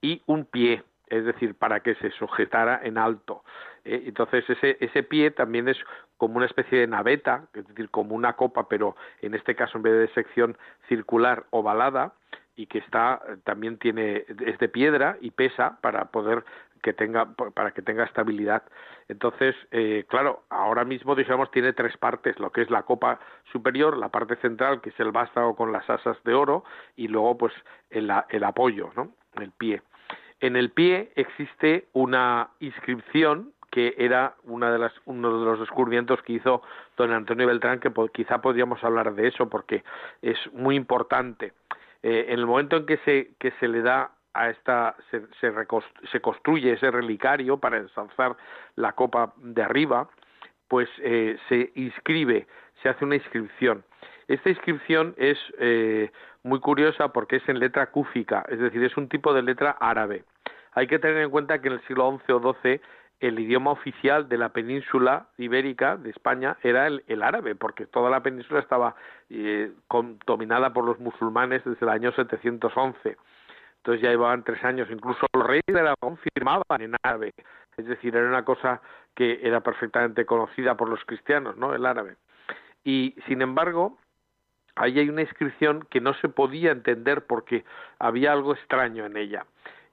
y un pie, es decir, para que se sujetara en alto. ¿eh? Entonces ese, ese pie también es como una especie de naveta, es decir, como una copa, pero en este caso en vez de sección circular ovalada, y que está también tiene es de piedra y pesa para poder que tenga para que tenga estabilidad. Entonces eh, claro ahora mismo digamos tiene tres partes lo que es la copa superior la parte central que es el vástago con las asas de oro y luego pues el, el apoyo no el pie. En el pie existe una inscripción que era una de las, uno de los descubrimientos que hizo don Antonio Beltrán, que quizá podríamos hablar de eso porque es muy importante. Eh, en el momento en que se, que se le da a esta, se, se, se, construye ese relicario para ensalzar la copa de arriba, pues eh, se inscribe, se hace una inscripción. Esta inscripción es eh, muy curiosa porque es en letra cúfica, es decir, es un tipo de letra árabe. Hay que tener en cuenta que en el siglo XI o XII el idioma oficial de la península ibérica de España era el, árabe, porque toda la península estaba eh, dominada por los musulmanes desde el año 711. Entonces ya llevaban tres años, incluso los reyes de Aragón firmaban en árabe, es decir, era una cosa que era perfectamente conocida por los cristianos, ¿no? El árabe. Y sin embargo, ahí hay una inscripción que no se podía entender porque había algo extraño en ella.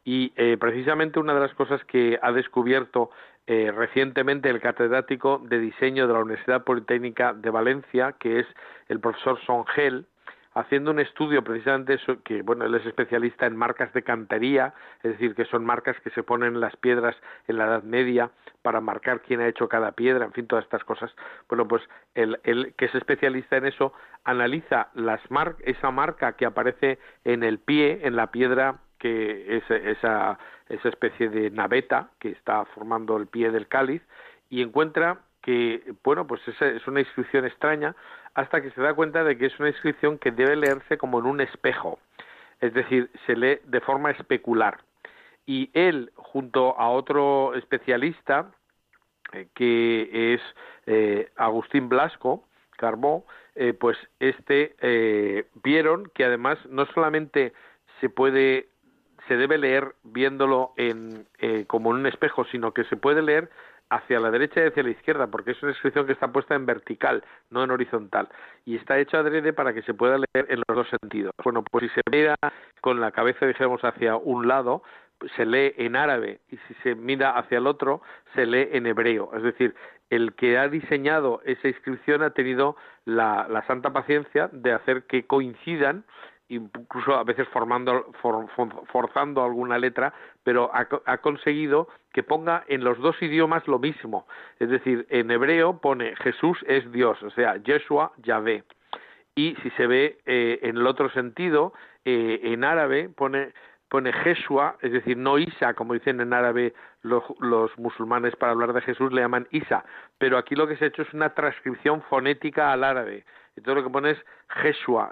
Y eh, precisamente una de las cosas que ha descubierto eh, recientemente el catedrático de diseño de la Universidad Politécnica de Valencia, que es el profesor Songel, haciendo un estudio precisamente que bueno, él es especialista en marcas de cantería, es decir, que son marcas que se ponen en las piedras en la Edad Media para marcar quién ha hecho cada piedra, en fin, todas estas cosas. Bueno, pues él, que es especialista en eso, analiza las esa marca que aparece en el pie, en la piedra que es esa, esa especie de naveta que está formando el pie del cáliz y encuentra que, bueno, pues esa es una inscripción extraña hasta que se da cuenta de que es una inscripción que debe leerse como en un espejo, es decir, se lee de forma especular. Y él, junto a otro especialista, eh, que es eh, Agustín Blasco, Carbó, eh, pues este vieron que además no solamente se puede se debe leer viéndolo en, eh, como en un espejo, sino que se puede leer hacia la derecha y hacia la izquierda, porque es una inscripción que está puesta en vertical, no en horizontal, y está hecho adrede para que se pueda leer en los dos sentidos. Bueno, pues si se mira con la cabeza, dijéramos, hacia un lado, se lee en árabe, y si se mira hacia el otro, se lee en hebreo. Es decir, el que ha diseñado esa inscripción ha tenido la, la santa paciencia de hacer que coincidan incluso a veces formando, forzando alguna letra, pero ha, conseguido que ponga en los dos idiomas lo mismo. Es decir, en hebreo pone Jesús es Dios, o sea, Yeshua, Yahvé. Y si se ve eh, en el otro sentido, eh, en árabe pone pone Jeshua, es decir, no Isa, como dicen en árabe los, los, musulmanes para hablar de Jesús, le llaman Isa, pero aquí lo que se ha hecho es una transcripción fonética al árabe, y todo lo que pone es Jeshua,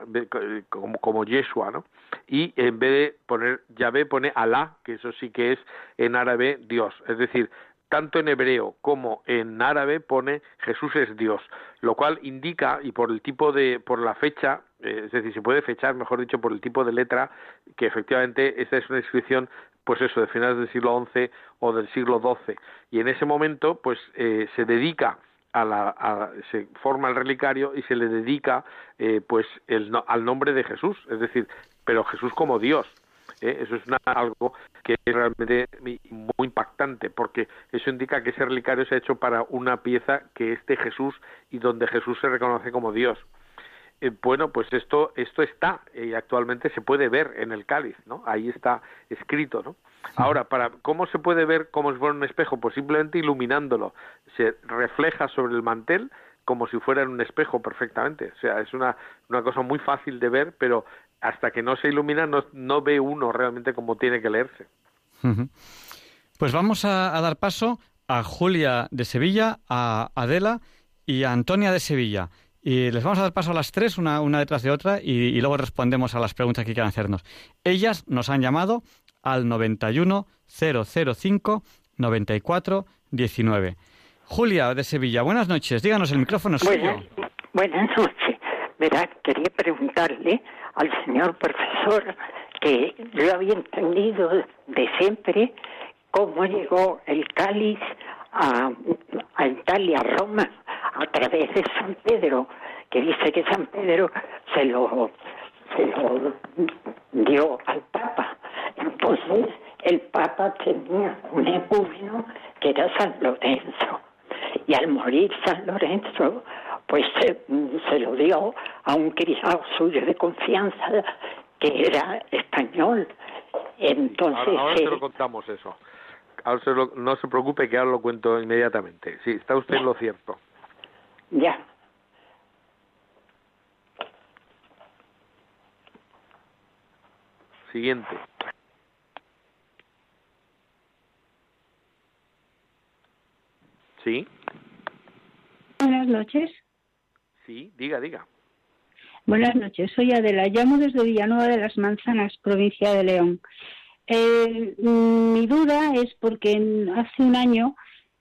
como, como Yeshua, ¿no? Y en vez de poner Yahvé, pone Alá, que eso sí que es en árabe Dios. Es decir, tanto en hebreo como en árabe pone Jesús es Dios, lo cual indica, y por el tipo de, por la fecha, eh, es decir, se puede fechar, mejor dicho, por el tipo de letra, que efectivamente esta es una inscripción pues eso, de finales del siglo XI o del siglo XII. Y en ese momento, pues eh, se dedica se forma el relicario y se le dedica eh, pues el, al nombre de Jesús, es decir, pero Jesús como Dios. ¿eh? Eso es algo que es realmente muy impactante, porque eso indica que ese relicario se ha hecho para una pieza que es de Jesús y donde Jesús se reconoce como Dios. Eh, bueno, pues esto, esto está y actualmente se puede ver en el cáliz, ¿no? Ahí está escrito, ¿no? Ahora, para ¿cómo se puede ver como si fuera un espejo? Pues simplemente iluminándolo. Se refleja sobre el mantel como si fuera en un espejo perfectamente. O sea, es una, una cosa muy fácil de ver, pero hasta que no se ilumina no, no ve uno realmente como tiene que leerse. Pues vamos a, dar paso a Julia de Sevilla, a Adela y a Antonia de Sevilla. Y les vamos a dar paso a las tres, una, una detrás de otra, y, luego respondemos a las preguntas que quieran hacernos. Ellas nos han llamado al 91 005 94 19. Julia de Sevilla, buenas noches. Díganos, el micrófono es buenas, Buenas noches. Verá, quería preguntarle al señor profesor que yo había entendido de siempre cómo llegó el cáliz a, a Italia, a Roma, a través de San Pedro, que dice que San Pedro se lo, se lo dio al Papa. Entonces el Papa tenía un epúmeno que era San Lorenzo. Y al morir San Lorenzo, pues se, se lo dio a un criado suyo de confianza que era español. Entonces, ahora, se lo contamos eso. Ahora no se preocupe que ahora lo cuento inmediatamente. Sí, está usted en lo cierto. Ya. Siguiente. Sí. Buenas noches. Sí, diga, diga. Buenas noches, soy Adela. Llamo desde Villanueva de las Manzanas, provincia de León. Eh, mi duda es porque hace un año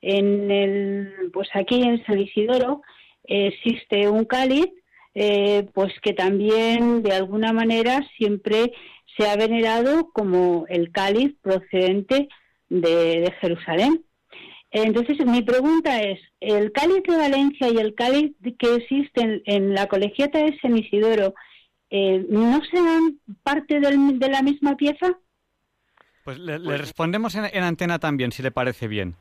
en el, pues aquí en San Isidoro existe un cáliz, eh, pues que también de alguna manera siempre se ha venerado como el cáliz procedente de, Jerusalén. Entonces, mi pregunta es, ¿el cáliz de Valencia y el cáliz que existe en, la colegiata de San Isidoro eh, no serán parte de la misma pieza? Pues le, respondemos en, antena también, si le parece bien.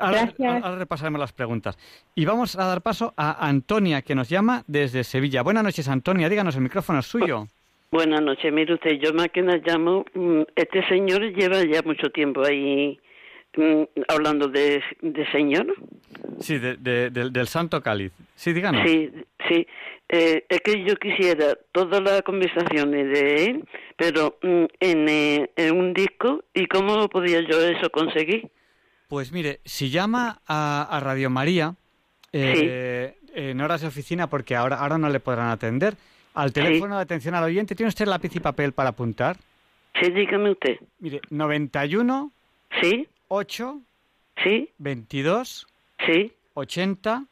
Ahora, repasaremos las preguntas. Y vamos a dar paso a Antonia, que nos llama desde Sevilla. Buenas noches, Antonia. Díganos, el micrófono es suyo. Buenas noches. Mire usted, yo más que nada llamo... Mm, este señor lleva ya mucho tiempo ahí mm, hablando de, señor. Sí, del Santo Cáliz. Sí, díganos. Sí, sí. Eh, es que yo quisiera todas las conversaciones de él, pero mm, eh, en, un disco, ¿y cómo podía yo eso conseguir? Pues mire, si llama a, Radio María, eh, en horas de oficina, porque ahora, ahora no le podrán atender, al teléfono de atención al oyente, ¿tiene usted lápiz y papel para apuntar? Sí, dígame usted. Mire, 91 Sí. 8 Sí. 22 Sí. 80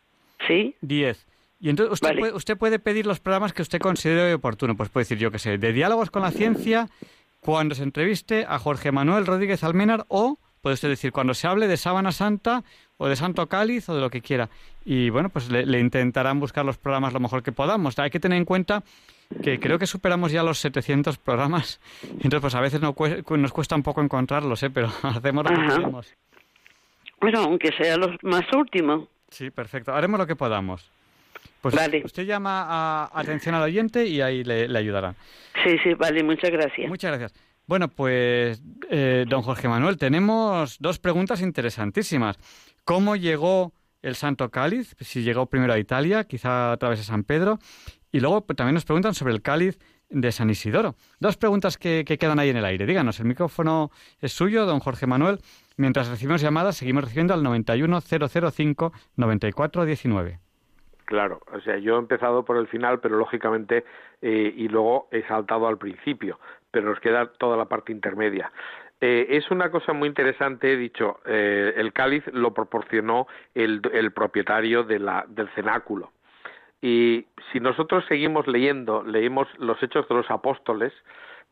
Sí. 10. Y entonces usted, puede, usted puede pedir los programas que usted considere oportuno. Pues puede decir, yo qué sé, de diálogos con la ciencia, cuando se entreviste a Jorge Manuel Rodríguez Almenar o puede usted decir cuando se hable de Sábana Santa o de Santo Cáliz o de lo que quiera. Y bueno, pues le, intentarán buscar los programas lo mejor que podamos. Hay que tener en cuenta que creo que superamos ya los 700 programas. [laughs] Entonces, pues a veces nos cuesta, un poco encontrarlos, ¿eh? pero [laughs] hacemos lo que podemos. Bueno, aunque sea los más últimos. Sí, perfecto. Haremos lo que podamos. Pues usted llama a atención al oyente y ahí le, le ayudarán. Sí, sí, vale, muchas gracias. Muchas gracias. Bueno, pues, eh, don Jorge Manuel, tenemos dos preguntas interesantísimas. ¿Cómo llegó el Santo Cáliz? Si llegó primero a Italia, quizá a través de San Pedro. Y luego pues, también nos preguntan sobre el cáliz de San Isidoro. Dos preguntas que, quedan ahí en el aire. Díganos, el micrófono es suyo, don Jorge Manuel. Mientras recibimos llamadas, seguimos recibiendo al 91005-9419. Claro, o sea, yo he empezado por el final, pero lógicamente, eh, y luego he saltado al principio pero nos queda toda la parte intermedia. Eh, es una cosa muy interesante, he dicho, eh, el cáliz lo proporcionó el, propietario del cenáculo. Y si nosotros seguimos leyendo, leemos los hechos de los apóstoles,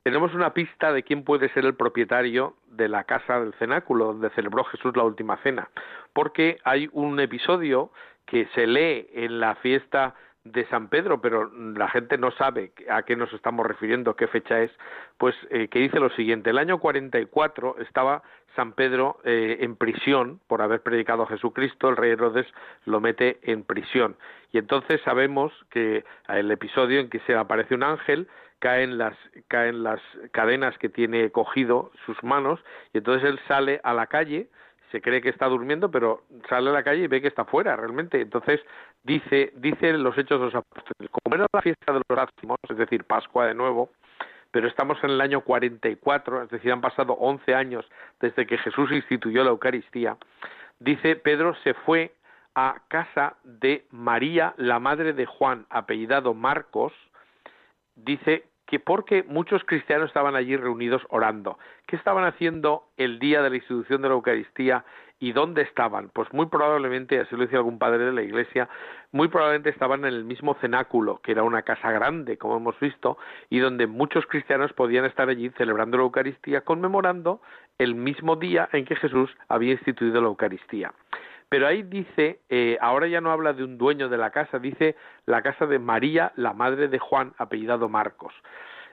tenemos una pista de quién puede ser el propietario de la casa del cenáculo donde celebró Jesús la última cena, porque hay un episodio que se lee en la fiesta de San Pedro, pero la gente no sabe a qué nos estamos refiriendo, qué fecha es, pues eh, que dice lo siguiente, el año 44 estaba San Pedro eh, en prisión por haber predicado a Jesucristo, el rey Herodes lo mete en prisión. Y entonces sabemos que el episodio en que se aparece un ángel, caen las, caen las cadenas que tiene cogido sus manos, y entonces él sale a la calle, se cree que está durmiendo, pero sale a la calle y ve que está fuera realmente. Entonces dice, dice los hechos de los apóstoles, como era la fiesta de los ácimos, es decir, Pascua de nuevo, pero estamos en el año 44, es decir, han pasado 11 años desde que Jesús instituyó la Eucaristía, dice Pedro se fue a casa de María, la madre de Juan, apellidado Marcos, dice que porque muchos cristianos estaban allí reunidos orando. ¿Qué estaban haciendo el día de la institución de la Eucaristía y dónde estaban? Pues muy probablemente, así lo decía algún padre de la iglesia, muy probablemente estaban en el mismo cenáculo, que era una casa grande, como hemos visto, y donde muchos cristianos podían estar allí celebrando la Eucaristía, conmemorando el mismo día en que Jesús había instituido la Eucaristía. Pero ahí dice, eh, ahora ya no habla de un dueño de la casa, dice la casa de María, la madre de Juan, apellidado Marcos.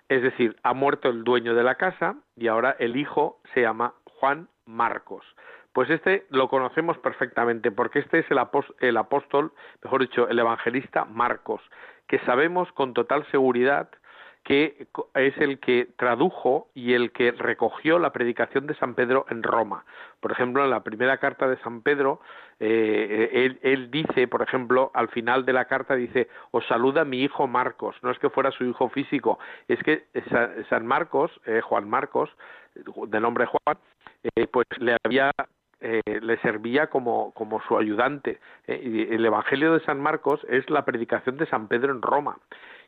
Es decir, ha muerto el dueño de la casa y ahora el hijo se llama Juan Marcos. Pues este lo conocemos perfectamente porque este es el, el apóstol, mejor dicho, el evangelista Marcos, que sabemos con total seguridad que es el que tradujo y el que recogió la predicación de San Pedro en Roma. Por ejemplo, en la primera carta de San Pedro, eh, él, dice, por ejemplo, al final de la carta dice, os saluda mi hijo Marcos, no es que fuera su hijo físico, es que San Marcos, eh, Juan Marcos, de nombre Juan, eh, pues le había le servía como, como su ayudante. y el Evangelio de San Marcos es la predicación de San Pedro en Roma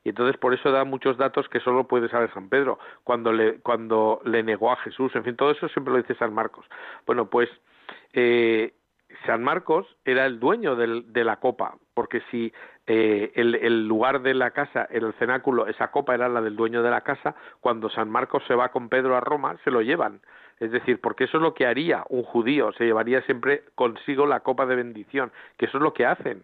y entonces por eso da muchos datos que solo puede saber San Pedro cuando le cuando le negó a Jesús en fin todo eso siempre lo dice San Marcos bueno pues eh, San Marcos era el dueño de la copa, porque si eh, el, lugar de la casa el cenáculo, esa copa era la del dueño de la casa, cuando San Marcos se va con Pedro a Roma, se lo llevan. Es decir, porque eso es lo que haría un judío, se llevaría siempre consigo la copa de bendición, que eso es lo que hacen.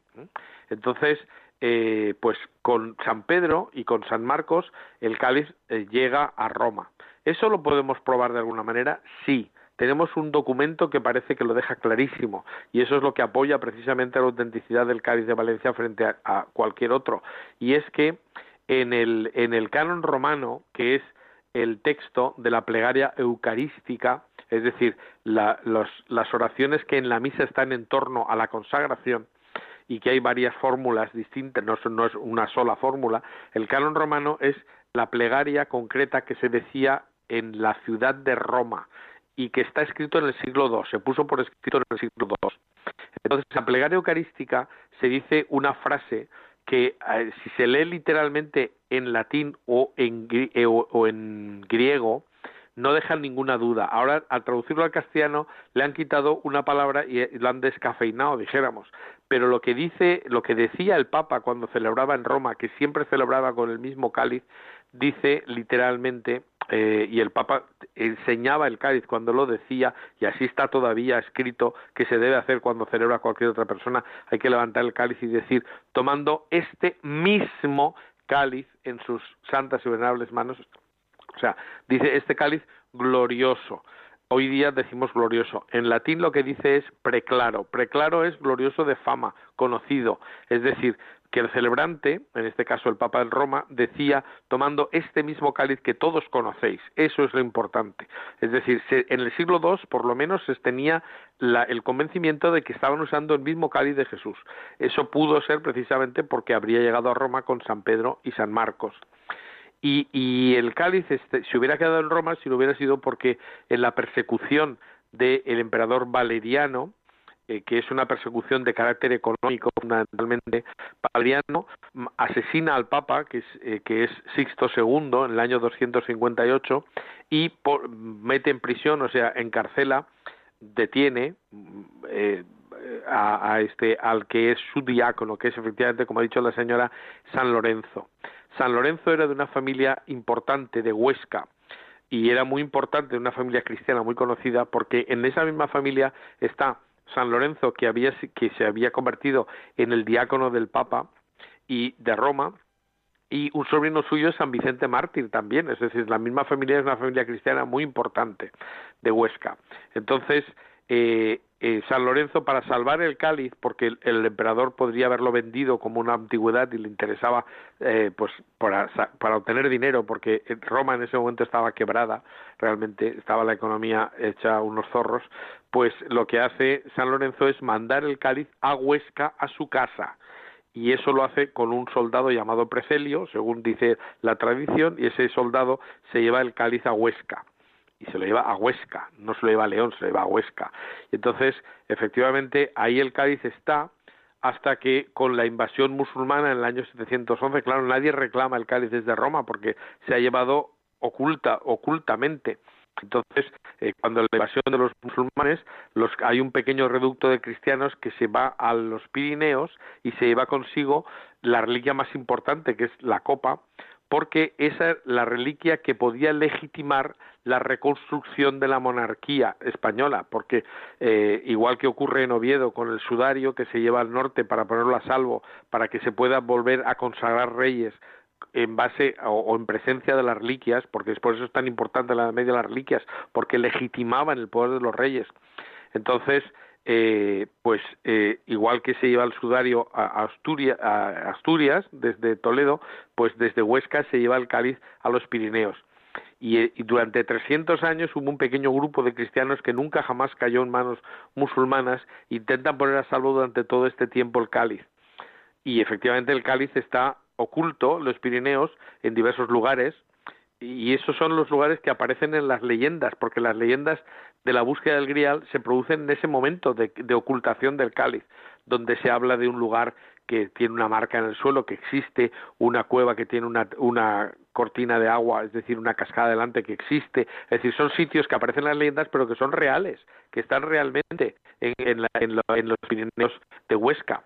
Entonces, eh, pues con San Pedro y con San Marcos el cáliz eh, llega a Roma. ¿Eso lo podemos probar de alguna manera? Sí. Tenemos un documento que parece que lo deja clarísimo y eso es lo que apoya precisamente la autenticidad del cáliz de Valencia frente a, cualquier otro. Y es que en el, en el canon romano, que es el texto de la plegaria eucarística, es decir, las oraciones que en la misa están en torno a la consagración, y que hay varias fórmulas distintas, no, no es una sola fórmula, el canon romano es la plegaria concreta que se decía en la ciudad de Roma y que está escrito en el siglo II, se puso por escrito en el siglo II. Entonces, la plegaria eucarística se dice una frase que eh, si se lee literalmente en latín o en, eh, o en griego, no dejan ninguna duda. Ahora, al traducirlo al castellano, le han quitado una palabra y lo han descafeinado, dijéramos. Pero lo que dice, lo que decía el Papa cuando celebraba en Roma, que siempre celebraba con el mismo cáliz, dice literalmente, eh, y el Papa enseñaba el cáliz cuando lo decía, y así está todavía escrito que se debe hacer cuando celebra cualquier otra persona, hay que levantar el cáliz y decir, tomando este mismo cáliz en sus santas y venerables manos, o sea, dice este cáliz glorioso. Hoy día decimos glorioso. En latín lo que dice es preclaro. Preclaro es glorioso de fama, conocido. Es decir, que el celebrante, en este caso el Papa de Roma, decía tomando este mismo cáliz que todos conocéis. Eso es lo importante. Es decir, en el siglo II, por lo menos, se tenía el convencimiento de que estaban usando el mismo cáliz de Jesús. Eso pudo ser precisamente porque habría llegado a Roma con San Pedro y San Marcos. Y, el cáliz este, se hubiera quedado en Roma si no hubiera sido porque en la persecución del emperador Valeriano, eh, que es una persecución de carácter económico fundamentalmente, Valeriano asesina al Papa, que es, eh, que es Sixto II, en el año 258, y mete en prisión, o sea, encarcela, detiene eh, a, a, este, al que es su diácono, que es efectivamente, como ha dicho la señora, San Lorenzo. San Lorenzo era de una familia importante de Huesca y era muy importante, una familia cristiana muy conocida, porque en esa misma familia está San Lorenzo, que, había, que se había convertido en el diácono del Papa y de Roma, y un sobrino suyo es San Vicente Mártir también, es decir, la misma familia es una familia cristiana muy importante de Huesca. Entonces, eh, eh, San Lorenzo para salvar el cáliz, porque el, emperador podría haberlo vendido como una antigüedad y le interesaba eh, pues para, para, obtener dinero, porque Roma en ese momento estaba quebrada, realmente estaba la economía hecha unos zorros, pues lo que hace San Lorenzo es mandar el cáliz a Huesca a su casa y eso lo hace con un soldado llamado Precelio, según dice la tradición, y ese soldado se lleva el cáliz a Huesca y se lo lleva a Huesca, no se lo lleva a León, se lo lleva a Huesca. Y entonces, efectivamente, ahí el Cádiz está hasta que con la invasión musulmana en el año 711, claro, nadie reclama el Cádiz desde Roma porque se ha llevado oculta, ocultamente. Entonces, eh, cuando la invasión de los musulmanes, los, hay un pequeño reducto de cristianos que se va a los Pirineos y se lleva consigo la reliquia más importante, que es la copa, porque esa es la reliquia que podía legitimar la reconstrucción de la monarquía española, porque eh, igual que ocurre en Oviedo con el sudario que se lleva al norte para ponerlo a salvo, para que se pueda volver a consagrar reyes en base o, en presencia de las reliquias, porque por eso es tan importante la media de las reliquias, porque legitimaban el poder de los reyes. Entonces, eh, pues eh, igual que se lleva el sudario a, Asturias, a Asturias desde Toledo, pues desde Huesca se lleva el cáliz a los Pirineos. Y, y, durante 300 años hubo un pequeño grupo de cristianos que nunca jamás cayó en manos musulmanas, intentan poner a salvo durante todo este tiempo el cáliz. Y efectivamente el cáliz está oculto, los Pirineos, en diversos lugares, y esos son los lugares que aparecen en las leyendas, porque las leyendas de la búsqueda del grial se producen en ese momento de, ocultación del cáliz, donde se habla de un lugar que tiene una marca en el suelo, que existe una cueva que tiene una, una cortina de agua, es decir, una cascada delante que existe. Es decir, son sitios que aparecen en las leyendas, pero que son reales, que están realmente en, los Pirineos de Huesca.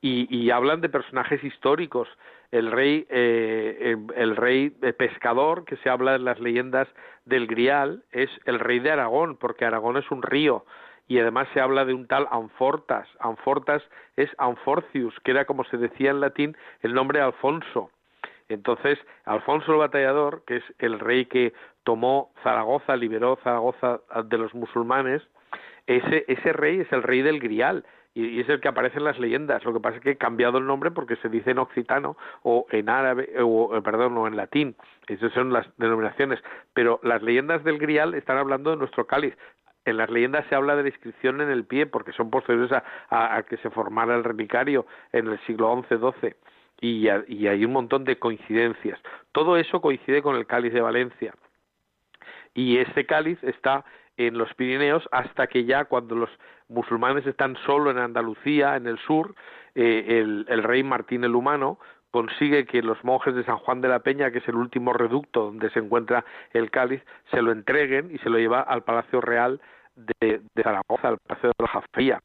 Y, hablan de personajes históricos. El rey, eh, el rey pescador que se habla en las leyendas del Grial es el rey de Aragón, porque Aragón es un río y además se habla de un tal Anfortas. Anfortas es Anforcius, que era como se decía en latín el nombre de Alfonso. Entonces, Alfonso el Batallador, que es el rey que tomó Zaragoza, liberó Zaragoza de los musulmanes, ese, ese rey es el rey del Grial y, es el que aparece en las leyendas. Lo que pasa es que he cambiado el nombre porque se dice en occitano o en árabe, o eh, perdón, o en latín. Esas son las denominaciones. Pero las leyendas del Grial están hablando de nuestro cáliz en las leyendas se habla de la inscripción en el pie porque son posteriores a, que se formara el relicario en el siglo XI-XII y, y hay un montón de coincidencias. Todo eso coincide con el cáliz de Valencia y este cáliz está en los Pirineos hasta que ya cuando los musulmanes están solo en Andalucía, en el sur, eh, el, el, rey Martín el Humano consigue que los monjes de San Juan de la Peña, que es el último reducto donde se encuentra el cáliz, se lo entreguen y se lo lleva al Palacio Real de, Zaragoza, al Palacio de la Jafría.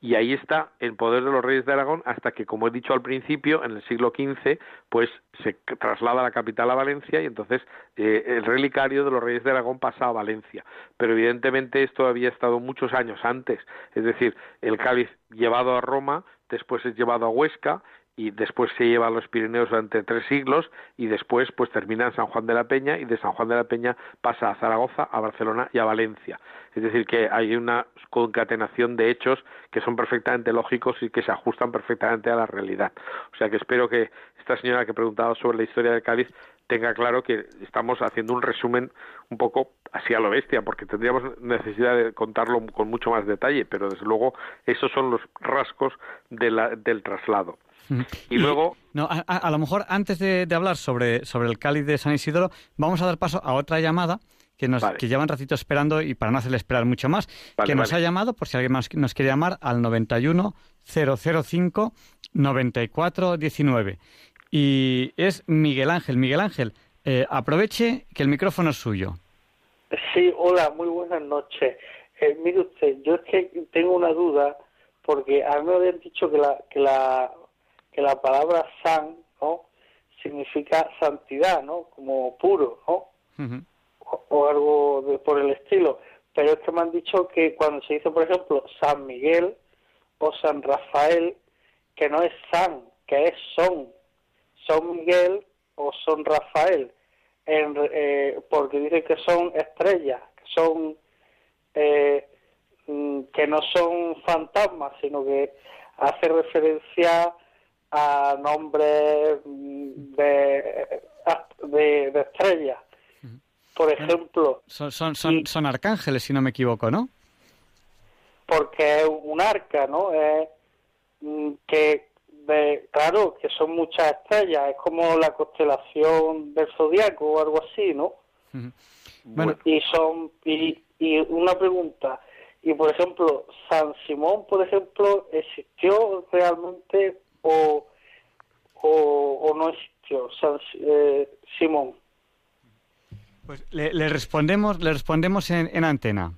Y ahí está el poder de los reyes de Aragón hasta que, como he dicho al principio, en el siglo XV, pues se traslada la capital a Valencia y entonces eh, el relicario de los reyes de Aragón pasa a Valencia. Pero evidentemente esto había estado muchos años antes, es decir, el cáliz llevado a Roma, después es llevado a Huesca y después se lleva a los Pirineos durante tres siglos y después pues termina en San Juan de la Peña y de San Juan de la Peña pasa a Zaragoza, a Barcelona y a Valencia. Es decir, que hay una concatenación de hechos que son perfectamente lógicos y que se ajustan perfectamente a la realidad. O sea que espero que esta señora que preguntaba sobre la historia de Cádiz tenga claro que estamos haciendo un resumen un poco así a lo bestia, porque tendríamos necesidad de contarlo con mucho más detalle, pero desde luego esos son los rasgos del traslado. Y, luego... No, a, lo mejor antes de, hablar sobre, sobre el cáliz de San Isidoro, vamos a dar paso a otra llamada que nos que lleva un ratito esperando y para no hacerle esperar mucho más, que nos ha llamado, por si alguien más nos quiere llamar, al 91 005 94 19. Y es Miguel Ángel. Miguel Ángel, eh, aproveche que el micrófono es suyo. Sí, hola, muy buenas noches. Eh, mire usted, yo es que tengo una duda porque a mí me habían dicho que la, que la que la palabra san, ¿no? Significa santidad, ¿no? Como puro, ¿no? o, algo de, por el estilo. Pero es que me han dicho que cuando se dice, por ejemplo, San Miguel o San Rafael, que no es San, que es Son. Son Miguel o Son Rafael. En, eh, porque dicen que son estrellas, que son eh, mm, que no son fantasmas, sino que hace referencia a nombres de, de, estrellas. Por ejemplo... Son, son, son, son, arcángeles, si no me equivoco, ¿no? Porque es un arca, ¿no? Es mm, que, de, claro, que son muchas estrellas, es como la constelación del zodiaco o algo así, ¿no? bueno. Y son, y, y una pregunta, y por ejemplo, San Simón, por ejemplo, ¿existió realmente o, o, no existió San, eh, Simón? Pues le, respondemos, le respondemos en, antena.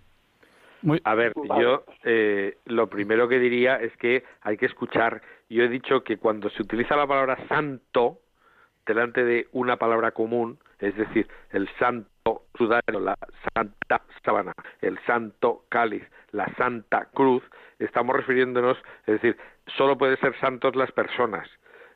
A ver, yo eh, lo primero que diría es que hay que escuchar. Yo he dicho que cuando se utiliza la palabra santo delante de una palabra común, es decir, el santo sudario, la santa sábana, el santo cáliz, la santa cruz, estamos refiriéndonos, es decir, solo pueden ser santos las personas.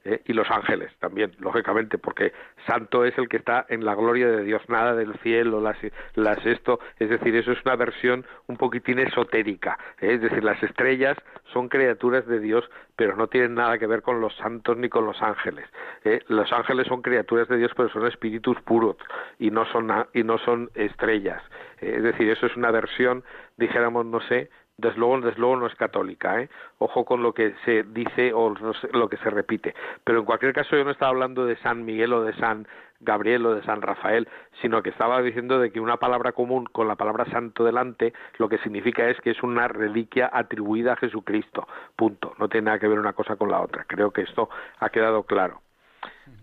¿eh? y los ángeles también, lógicamente, porque santo es el que está en la gloria de Dios, nada del cielo, las, las esto, es decir, eso es una versión un poquitín esotérica, ¿eh? es decir, las estrellas son criaturas de Dios, pero no tienen nada que ver con los santos ni con los ángeles. ¿eh? Los ángeles son criaturas de Dios, pero son espíritus puros y no son y no son estrellas. es decir, eso es una versión, dijéramos, no sé, desde luego, desde luego no es católica, ¿eh? Ojo con lo que se dice o lo que se repite. Pero en cualquier caso yo no estaba hablando de San Miguel o de San Gabriel o de San Rafael, sino que estaba diciendo de que una palabra común con la palabra santo delante lo que significa es que es una reliquia atribuida a Jesucristo. Punto. No tiene nada que ver una cosa con la otra. Creo que esto ha quedado claro.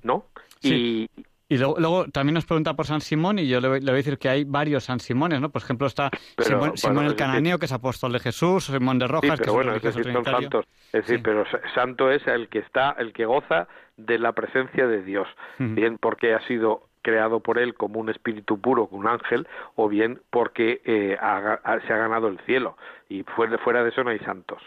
¿No? Y Y luego, también nos pregunta por San Simón y yo le voy, a decir que hay varios San Simones, ¿no? Por ejemplo está Simón, el Cananeo, que es apóstol de Jesús, Simón de Rojas, que bueno, es, decir, son santos. Es decir, pero santo es el que está, el que goza de la presencia de Dios. Bien porque ha sido creado por él como un espíritu puro, como un ángel, o bien porque eh, se ha ganado el cielo. Y fuera, de eso no hay santos.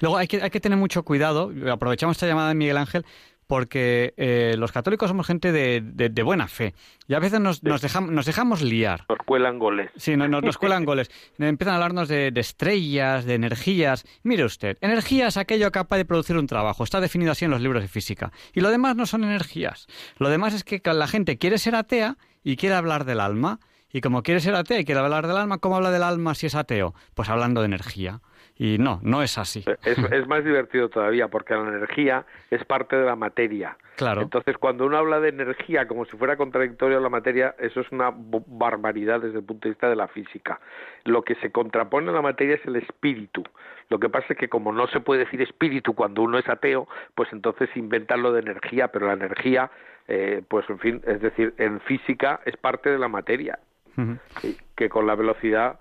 Luego hay que, hay que tener mucho cuidado, aprovechamos esta llamada de Miguel Ángel, porque eh, los católicos somos gente de, de, buena fe y a veces nos, nos, dejamos, nos dejamos liar. Nos cuelan goles. Sí, nos, nos cuelan goles. Empiezan a hablarnos de, estrellas, de energías. Mire usted, energía es aquello capaz de producir un trabajo. Está definido así en los libros de física. Y lo demás no son energías. Lo demás es que la gente quiere ser atea y quiere hablar del alma. Y como quiere ser atea y quiere hablar del alma, ¿cómo habla del alma si es ateo? Pues hablando de energía. Y no, no es así. Es, más divertido todavía porque la energía es parte de la materia. Claro. Entonces, cuando uno habla de energía como si fuera contradictorio a la materia, eso es una barbaridad desde el punto de vista de la física. Lo que se contrapone a la materia es el espíritu. Lo que pasa es que como no se puede decir espíritu cuando uno es ateo, pues entonces inventan lo de energía, pero la energía, eh, pues en fin, es decir, en física es parte de la materia. que con la velocidad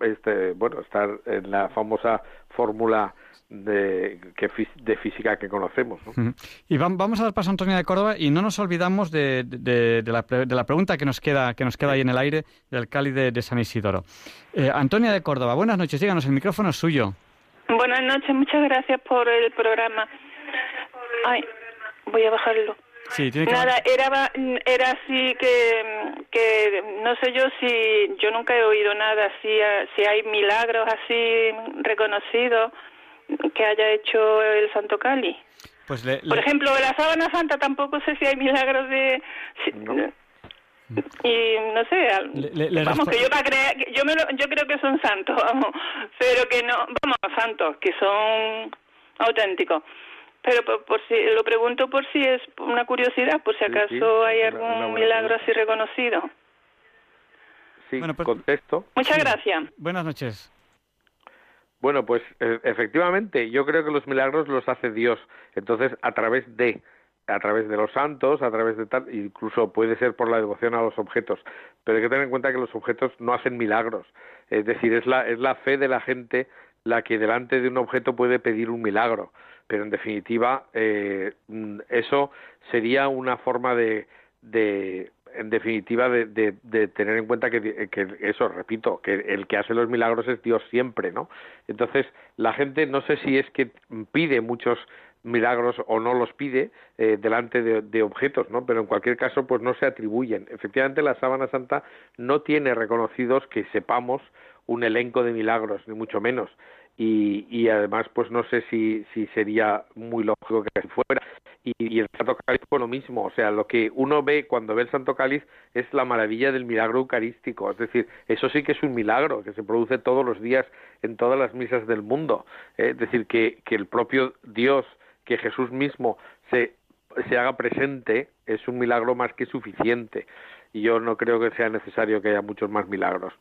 este, bueno, estar en la famosa fórmula de, que, de física que conocemos. Y vamos a dar paso a Antonia de Córdoba y no nos olvidamos de, de, la, de, la, pregunta que nos queda que nos queda ahí en el aire del Cali de, San Isidoro. Eh, Antonia de Córdoba, buenas noches, díganos, el micrófono es suyo. Buenas noches, muchas gracias por el programa. Ay, voy a bajarlo. Nada, era, era así que, que no sé yo si, yo nunca he oído nada, si, si hay milagros así reconocidos que haya hecho el Santo Cali. Pues Por ejemplo, la sábana santa tampoco sé si hay milagros de... Y no sé, vamos, que yo, yo, me yo creo que son santos, vamos, pero que no, vamos, santos, que son auténticos. Pero por, si lo pregunto por si es una curiosidad, por si acaso hay algún milagro así reconocido. Sí, bueno, pues, contesto. Muchas gracias. Buenas noches. Bueno, pues e, efectivamente, yo creo que los milagros los hace Dios. Entonces, a través de a través de los santos, a través de tal, incluso puede ser por la devoción a los objetos, pero hay que tener en cuenta que los objetos no hacen milagros, es decir, es la, es la fe de la gente la que delante de un objeto puede pedir un milagro pero en definitiva eh, mm, eso sería una forma de, de en definitiva de, de, tener en cuenta que, que, eso repito que el que hace los milagros es Dios siempre no entonces la gente no sé si es que pide muchos milagros o no los pide eh, delante de, de, objetos, ¿no? Pero en cualquier caso, pues no se atribuyen. Efectivamente, la sábana santa no tiene reconocidos que sepamos un elenco de milagros, ni mucho menos y, y además pues no sé si, si sería muy lógico que así fuera y, y, el Santo Cáliz fue lo mismo, o sea, lo que uno ve cuando ve el Santo Cáliz es la maravilla del milagro eucarístico, es decir, eso sí que es un milagro que se produce todos los días en todas las misas del mundo, ¿eh? es decir, que, que el propio Dios, que Jesús mismo se, se haga presente es un milagro más que suficiente y yo no creo que sea necesario que haya muchos más milagros.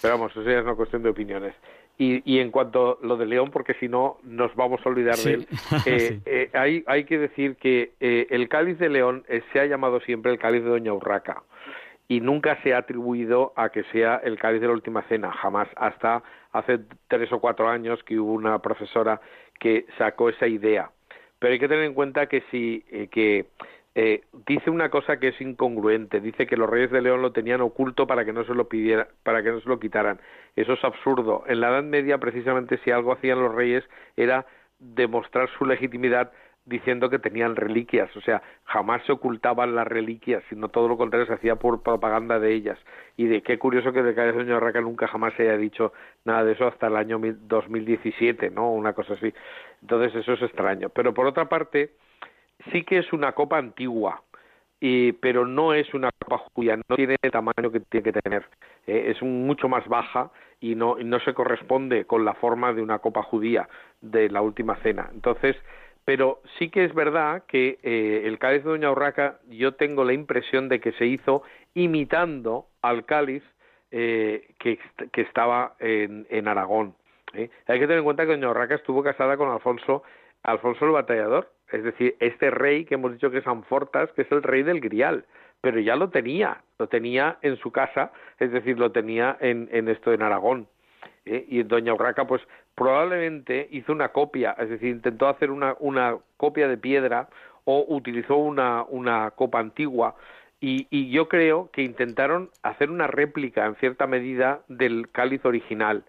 Pero vamos, eso ya es una cuestión de opiniones. Y, y, en cuanto a lo de León, porque si no nos vamos a olvidar de él, [laughs] eh, eh, hay, hay, que decir que eh, el cáliz de León se ha llamado siempre el cáliz de Doña Urraca y nunca se ha atribuido a que sea el cáliz de la última cena, jamás, hasta hace tres o cuatro años que hubo una profesora que sacó esa idea. Pero hay que tener en cuenta que si que eh, dice una cosa que es incongruente, dice que los reyes de León lo tenían oculto para que no se lo pidiera, para que no se lo quitaran. Eso es absurdo. En la Edad Media, precisamente, si algo hacían los reyes era demostrar su legitimidad diciendo que tenían reliquias, o sea, jamás se ocultaban las reliquias, sino todo lo contrario se hacía por propaganda de ellas. Y de qué curioso que de cada Doña Raca nunca jamás se haya dicho nada de eso hasta el año 2017, ¿no? Una cosa así. Entonces eso es extraño. Pero por otra parte, sí que es una copa antigua, y, pero no es una copa judía, no tiene el tamaño que tiene que tener. Eh, es mucho más baja y no, no se corresponde con la forma de una copa judía de la última cena. Entonces, pero sí que es verdad que eh, el cáliz de Doña Urraca, yo tengo la impresión de que se hizo imitando al cáliz eh, que, que, estaba en, en Aragón. Hay que tener en cuenta que Doña Urraca estuvo casada con Alfonso Alfonso el Batallador, Es decir, este rey que hemos dicho que es Sanfortas, que es el rey del Grial, pero ya lo tenía, lo tenía en su casa, es decir, lo tenía en, en esto en Aragón. ¿eh? Y Doña Urraca, pues probablemente hizo una copia, es decir, intentó hacer una, una copia de piedra o utilizó una, una copa antigua y, y, yo creo que intentaron hacer una réplica en cierta medida del cáliz original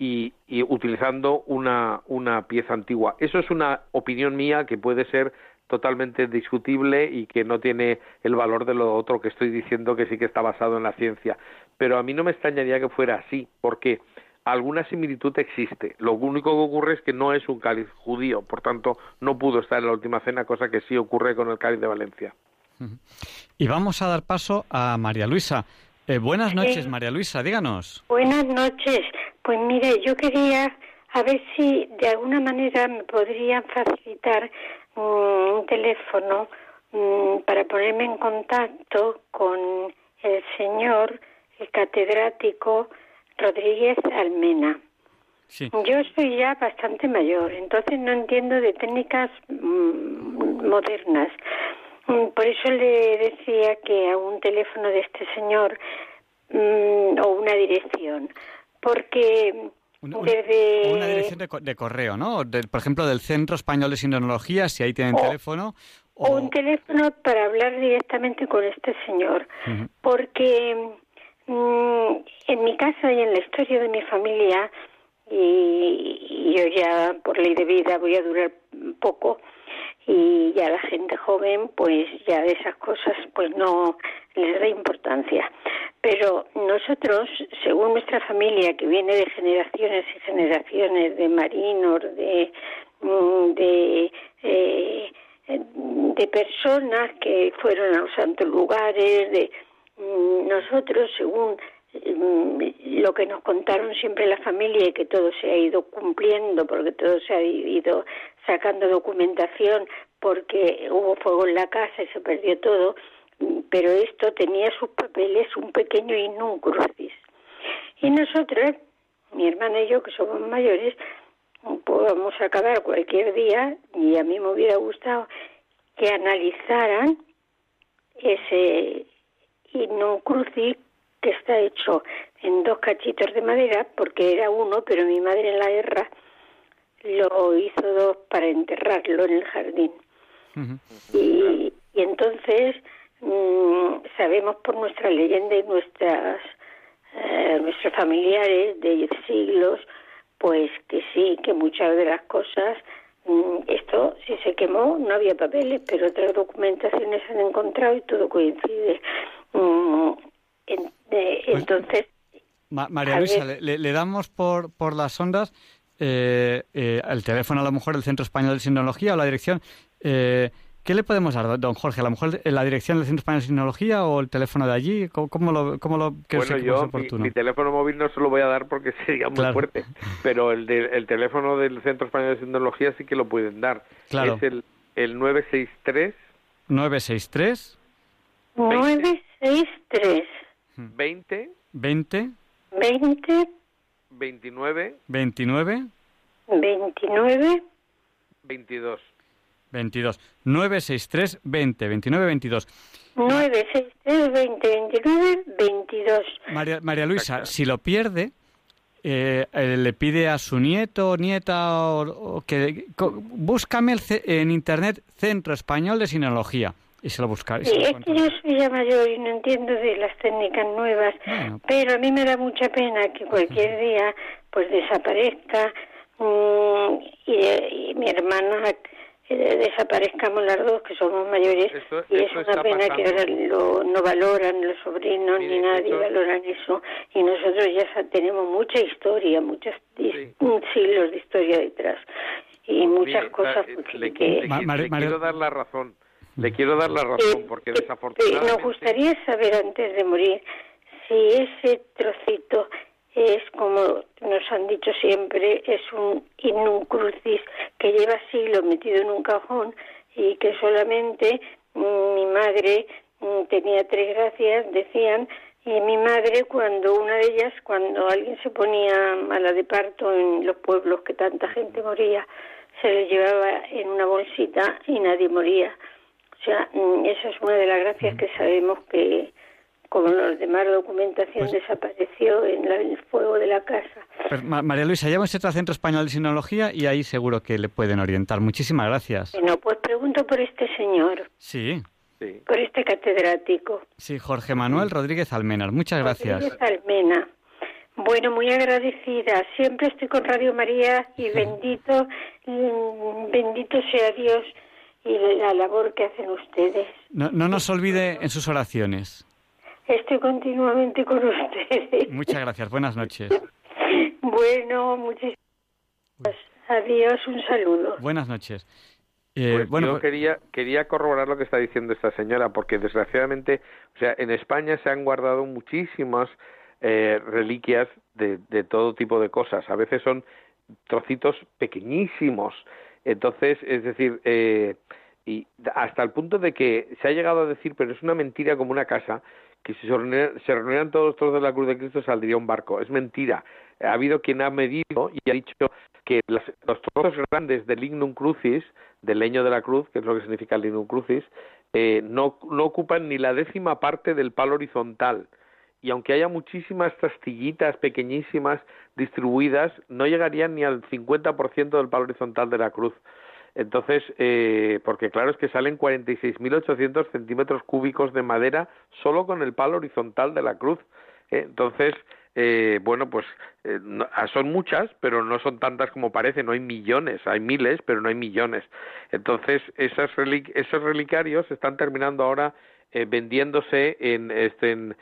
y, utilizando una, una pieza antigua. Eso es una opinión mía que puede ser totalmente discutible y que no tiene el valor de lo otro que estoy diciendo que sí que está basado en la ciencia. Pero a mí no me extrañaría que fuera así, porque alguna similitud existe. Lo único que ocurre es que no es un cáliz judío, por tanto no pudo estar en la última cena, cosa que sí ocurre con el cáliz de Valencia. Y vamos a dar paso a María Luisa. Eh, buenas noches, María Luisa, díganos. Buenas noches. Pues mire, yo quería a ver si de alguna manera me podrían facilitar mm, un teléfono mm, para ponerme en contacto con el señor, el catedrático Rodríguez Almena. Yo soy ya bastante mayor, entonces no entiendo de técnicas mm, modernas. Mm, por eso le decía que a un teléfono de este señor mm, o una dirección, porque desde... Una dirección de, correo, ¿no? por ejemplo, del Centro Español de Sindonología, si ahí tienen teléfono. O... un teléfono para hablar directamente con este señor, porque Mm, en mi casa y en la historia de mi familia, y, yo ya por ley de vida voy a durar poco, y ya la gente joven pues ya de esas cosas pues no les da importancia. Pero nosotros, según nuestra familia, que viene de generaciones y generaciones de marinos, de, mm, de, eh, de personas que fueron a los santos lugares, de Mm, nosotros, según lo que nos contaron siempre la familia y que todo se ha ido cumpliendo porque todo se ha ido sacando documentación porque hubo fuego en la casa y se perdió todo, mm, pero esto tenía sus papeles un pequeño crucis. Y nosotros, mi hermana y yo, que somos mayores, podemos acabar cualquier día y a mí me hubiera gustado que analizaran ese y que está hecho en dos cachitos de madera, porque era uno, pero mi madre en la guerra lo hizo dos para enterrarlo en el jardín. y, entonces mm, sabemos por nuestra leyenda y nuestras eh, nuestros familiares de siglos, pues que sí, que muchas de las cosas mm, esto, si se quemó, no había papeles, pero otras documentaciones se han encontrado y todo coincide. Pues, entonces. María Luisa, le, damos por, por las ondas eh, eh el teléfono a lo mejor del Centro Español de Sinología o la dirección. Eh, ¿Qué le podemos dar, don Jorge? A lo mejor la dirección del Centro Español de Sinología o el teléfono de allí. ¿Cómo, lo, cómo lo bueno, es? Mi, teléfono móvil no se lo voy a dar porque [laughs] sería muy fuerte, pero el, el teléfono del Centro Español de Sinología sí que lo pueden dar. Claro. Es el, el 963. 963. 963. 20. 20. 20. 29. 29. 29. 22. 22. 963 20 29 22. 963 20 29 22. María, María Luisa, Exacto. si lo pierde, eh, eh le pide a su nieto nieta, o nieta que co, búscame el, en internet Centro Español de Sinología y se lo buscar. Sí, es que yo soy ya mayor y no entiendo de las técnicas nuevas, pero a mí me da mucha pena que cualquier día pues desaparezca mm, y, mi hermana eh, desaparezcamos las dos que somos mayores y es una pena que ahora no valoran los sobrinos ni nadie valoran eso y nosotros ya tenemos mucha historia, muchos siglos de historia detrás y muchas cosas le, que... quiero dar la razón le quiero dar la razón, porque desafortunadamente... nos gustaría saber antes de morir si ese trocito es, como nos han dicho siempre, es un innum crucis que lleva siglos metido en un cajón y que solamente mm, mi madre mm, tenía tres gracias, decían, y mi madre cuando una de ellas, cuando alguien se ponía mala de parto en los pueblos que tanta gente moría, se le llevaba en una bolsita y nadie moría. O sea, esa es una de las gracias que sabemos que, como los demás documentación, pues desapareció en el fuego de la casa. Pues, María Luisa, llámese al Centro Español de Sinología y ahí seguro que le pueden orientar. Muchísimas gracias. Bueno, pues pregunto por este señor. Sí. Por este catedrático. Sí, Jorge Manuel Rodríguez Almenar. Muchas gracias. Rodríguez Almena. Bueno, muy agradecida. Siempre estoy con Radio María y bendito, mm, bendito sea Dios y la labor que hacen ustedes. No, no nos olvide en sus oraciones. Estoy continuamente con ustedes. Muchas gracias. Buenas noches. Bueno, muchísimas gracias. Adiós, un saludo. Buenas noches. Eh, pues bueno, yo pues quería, quería corroborar lo que está diciendo esta señora, porque desgraciadamente, o sea, en España se han guardado muchísimas eh, reliquias de, de todo tipo de cosas. A veces son trocitos pequeñísimos. Entonces, es decir, eh, y hasta el punto de que se ha llegado a decir, pero es una mentira como una casa, que si se reunieran, todos los trozos de la cruz de Cristo saldría un barco. Es mentira. Ha habido quien ha medido y ha dicho que los trozos grandes del lignum crucis, del leño de la cruz, que es lo que significa el lignum crucis, eh, no, no ocupan ni la décima parte del palo horizontal. Y aunque haya muchísimas tastillitas pequeñísimas distribuidas, no llegarían ni al 50% del palo horizontal de la cruz. Entonces, eh, porque claro es que salen 46.800 centímetros cúbicos de madera solo con el palo horizontal de la cruz. ¿eh? entonces, eh, bueno, pues eh, ah, son muchas, pero no son tantas como parece, no hay millones, hay miles, pero no hay millones. Entonces, esas esos relicarios están terminando ahora eh, vendiéndose en, este, en,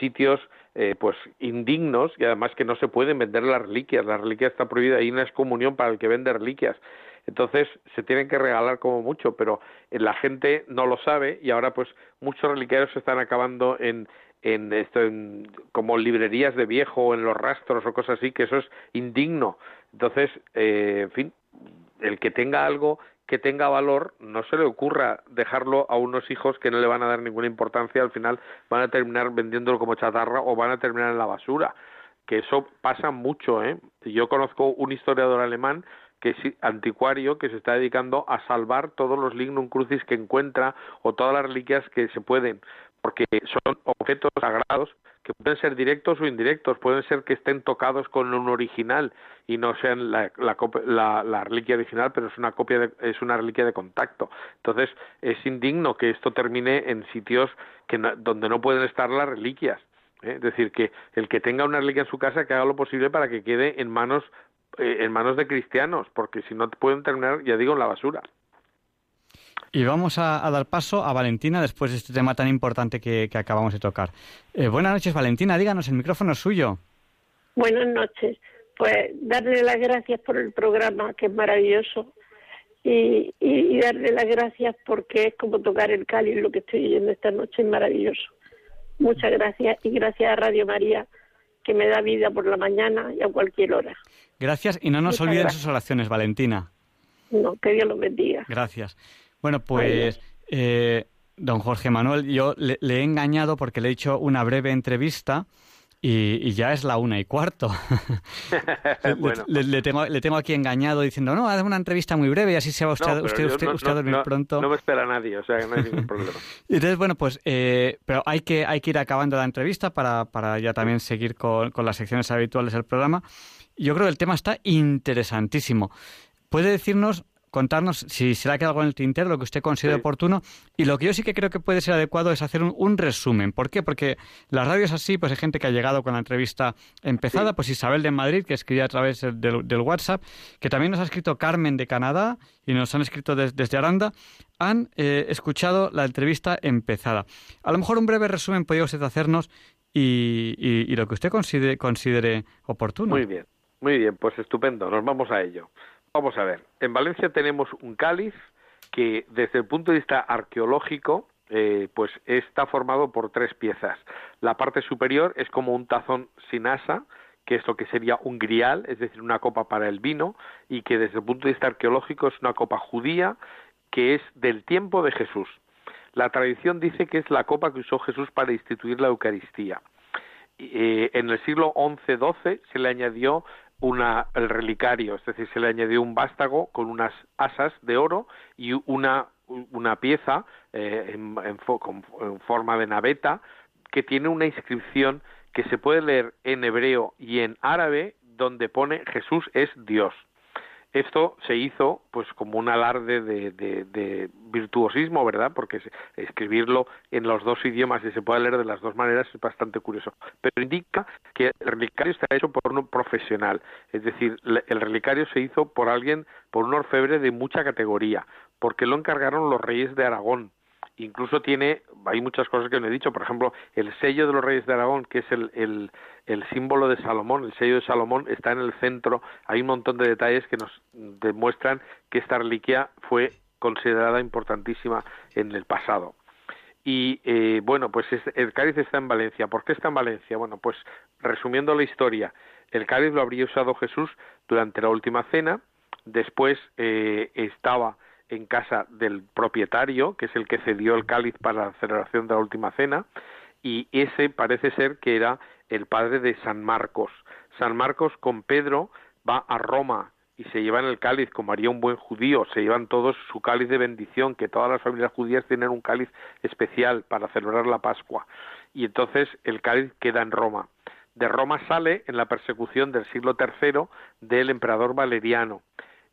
sitios eh, pues indignos y además que no se pueden vender las reliquias, la reliquia está prohibida, hay una excomunión para el que vende reliquias. Entonces se tienen que regalar como mucho, pero la gente no lo sabe y ahora pues muchos reliquiarios se están acabando en, en esto en, como librerías de viejo o en los rastros o cosas así que eso es indigno entonces eh, en fin el que tenga algo que tenga valor no se le ocurra dejarlo a unos hijos que no le van a dar ninguna importancia al final van a terminar vendiéndolo como chatarra o van a terminar en la basura que eso pasa mucho eh yo conozco un historiador alemán que es anticuario que se está dedicando a salvar todos los lignum crucis que encuentra o todas las reliquias que se pueden porque son objetos sagrados que pueden ser directos o indirectos, pueden ser que estén tocados con un original y no sean la, la, reliquia original, pero es una copia es una reliquia de contacto. Entonces es indigno que esto termine en sitios que donde no pueden estar las reliquias. ¿eh? Es decir, que el que tenga una reliquia en su casa que haga lo posible para que quede en manos eh, en manos de cristianos, porque si no pueden terminar, ya digo, en la basura. Y vamos a, dar paso a Valentina después de este tema tan importante que, acabamos de tocar. Eh, buenas noches, Valentina. Díganos, el micrófono es suyo. Buenas noches. Pues darle las gracias por el programa, que es maravilloso. Y, darle las gracias porque es como tocar el cáliz lo que estoy oyendo esta noche, es maravilloso. Muchas gracias y gracias a Radio María que me da vida por la mañana y a cualquier hora. Gracias y no nos olviden sus oraciones, Valentina. No, que Dios los bendiga. Gracias. Bueno, pues eh, don Jorge Manuel, yo le, he engañado porque le he hecho una breve entrevista y, ya es la una y cuarto. [laughs] le, tengo, aquí engañado diciendo, no, haz una entrevista muy breve y así se va usted, usted, usted, a dormir pronto. No me espera nadie, o sea no hay ningún problema. [laughs] Entonces, bueno, pues, eh, pero hay que, hay que ir acabando la entrevista para, para ya también seguir con, con las secciones habituales del programa. Yo creo que el tema está interesantísimo. ¿Puede decirnos contarnos si se le ha quedado algo en el tintero, lo que usted considere oportuno. Y lo que yo sí que creo que puede ser adecuado es hacer un, resumen. ¿Por qué? Porque las radios así, pues hay gente que ha llegado con la entrevista empezada, pues Isabel de Madrid, que escribía a través del, WhatsApp, que también nos ha escrito Carmen de Canadá y nos han escrito desde Aranda, han eh, escuchado la entrevista empezada. A lo mejor un breve resumen podría usted hacernos y, y lo que usted considere, considere oportuno. Muy bien, muy bien, pues estupendo, nos vamos a ello. Vamos a ver, en Valencia tenemos un cáliz que desde el punto de vista arqueológico eh, pues está formado por tres piezas. La parte superior es como un tazón sin asa, que es lo que sería un grial, es decir, una copa para el vino, y que desde el punto de vista arqueológico es una copa judía que es del tiempo de Jesús. La tradición dice que es la copa que usó Jesús para instituir la Eucaristía. Eh, en el siglo XI-XII se le añadió una, el relicario, es decir, se le añadió un vástago con unas asas de oro y una, una pieza eh, en, en, forma de naveta que tiene una inscripción que se puede leer en hebreo y en árabe donde pone Jesús es Dios. Esto se hizo pues como un alarde de, virtuosismo, ¿verdad? Porque escribirlo en los dos idiomas y se puede leer de las dos maneras es bastante curioso. Pero indica que el relicario está hecho por un profesional, es decir, el relicario se hizo por alguien, por un orfebre de mucha categoría, porque lo encargaron los reyes de Aragón, incluso tiene, hay muchas cosas que no he dicho, por ejemplo, el sello de los reyes de Aragón, que es el, símbolo de Salomón, el sello de Salomón está en el centro, hay un montón de detalles que nos demuestran que esta reliquia fue considerada importantísima en el pasado. Y eh, bueno, pues el cáliz está en Valencia. ¿Por qué está en Valencia? Bueno, pues resumiendo la historia, el cáliz lo habría usado Jesús durante la última cena, después eh, estaba en casa del propietario, que es el que cedió el cáliz para la celebración de la última cena, y ese parece ser que era el padre de San Marcos. San Marcos con Pedro va a Roma y se llevan el cáliz como haría un buen judío, se llevan todos su cáliz de bendición, que todas las familias judías tienen un cáliz especial para celebrar la Pascua. Y entonces el cáliz queda en Roma. De Roma sale en la persecución del siglo III del emperador Valeriano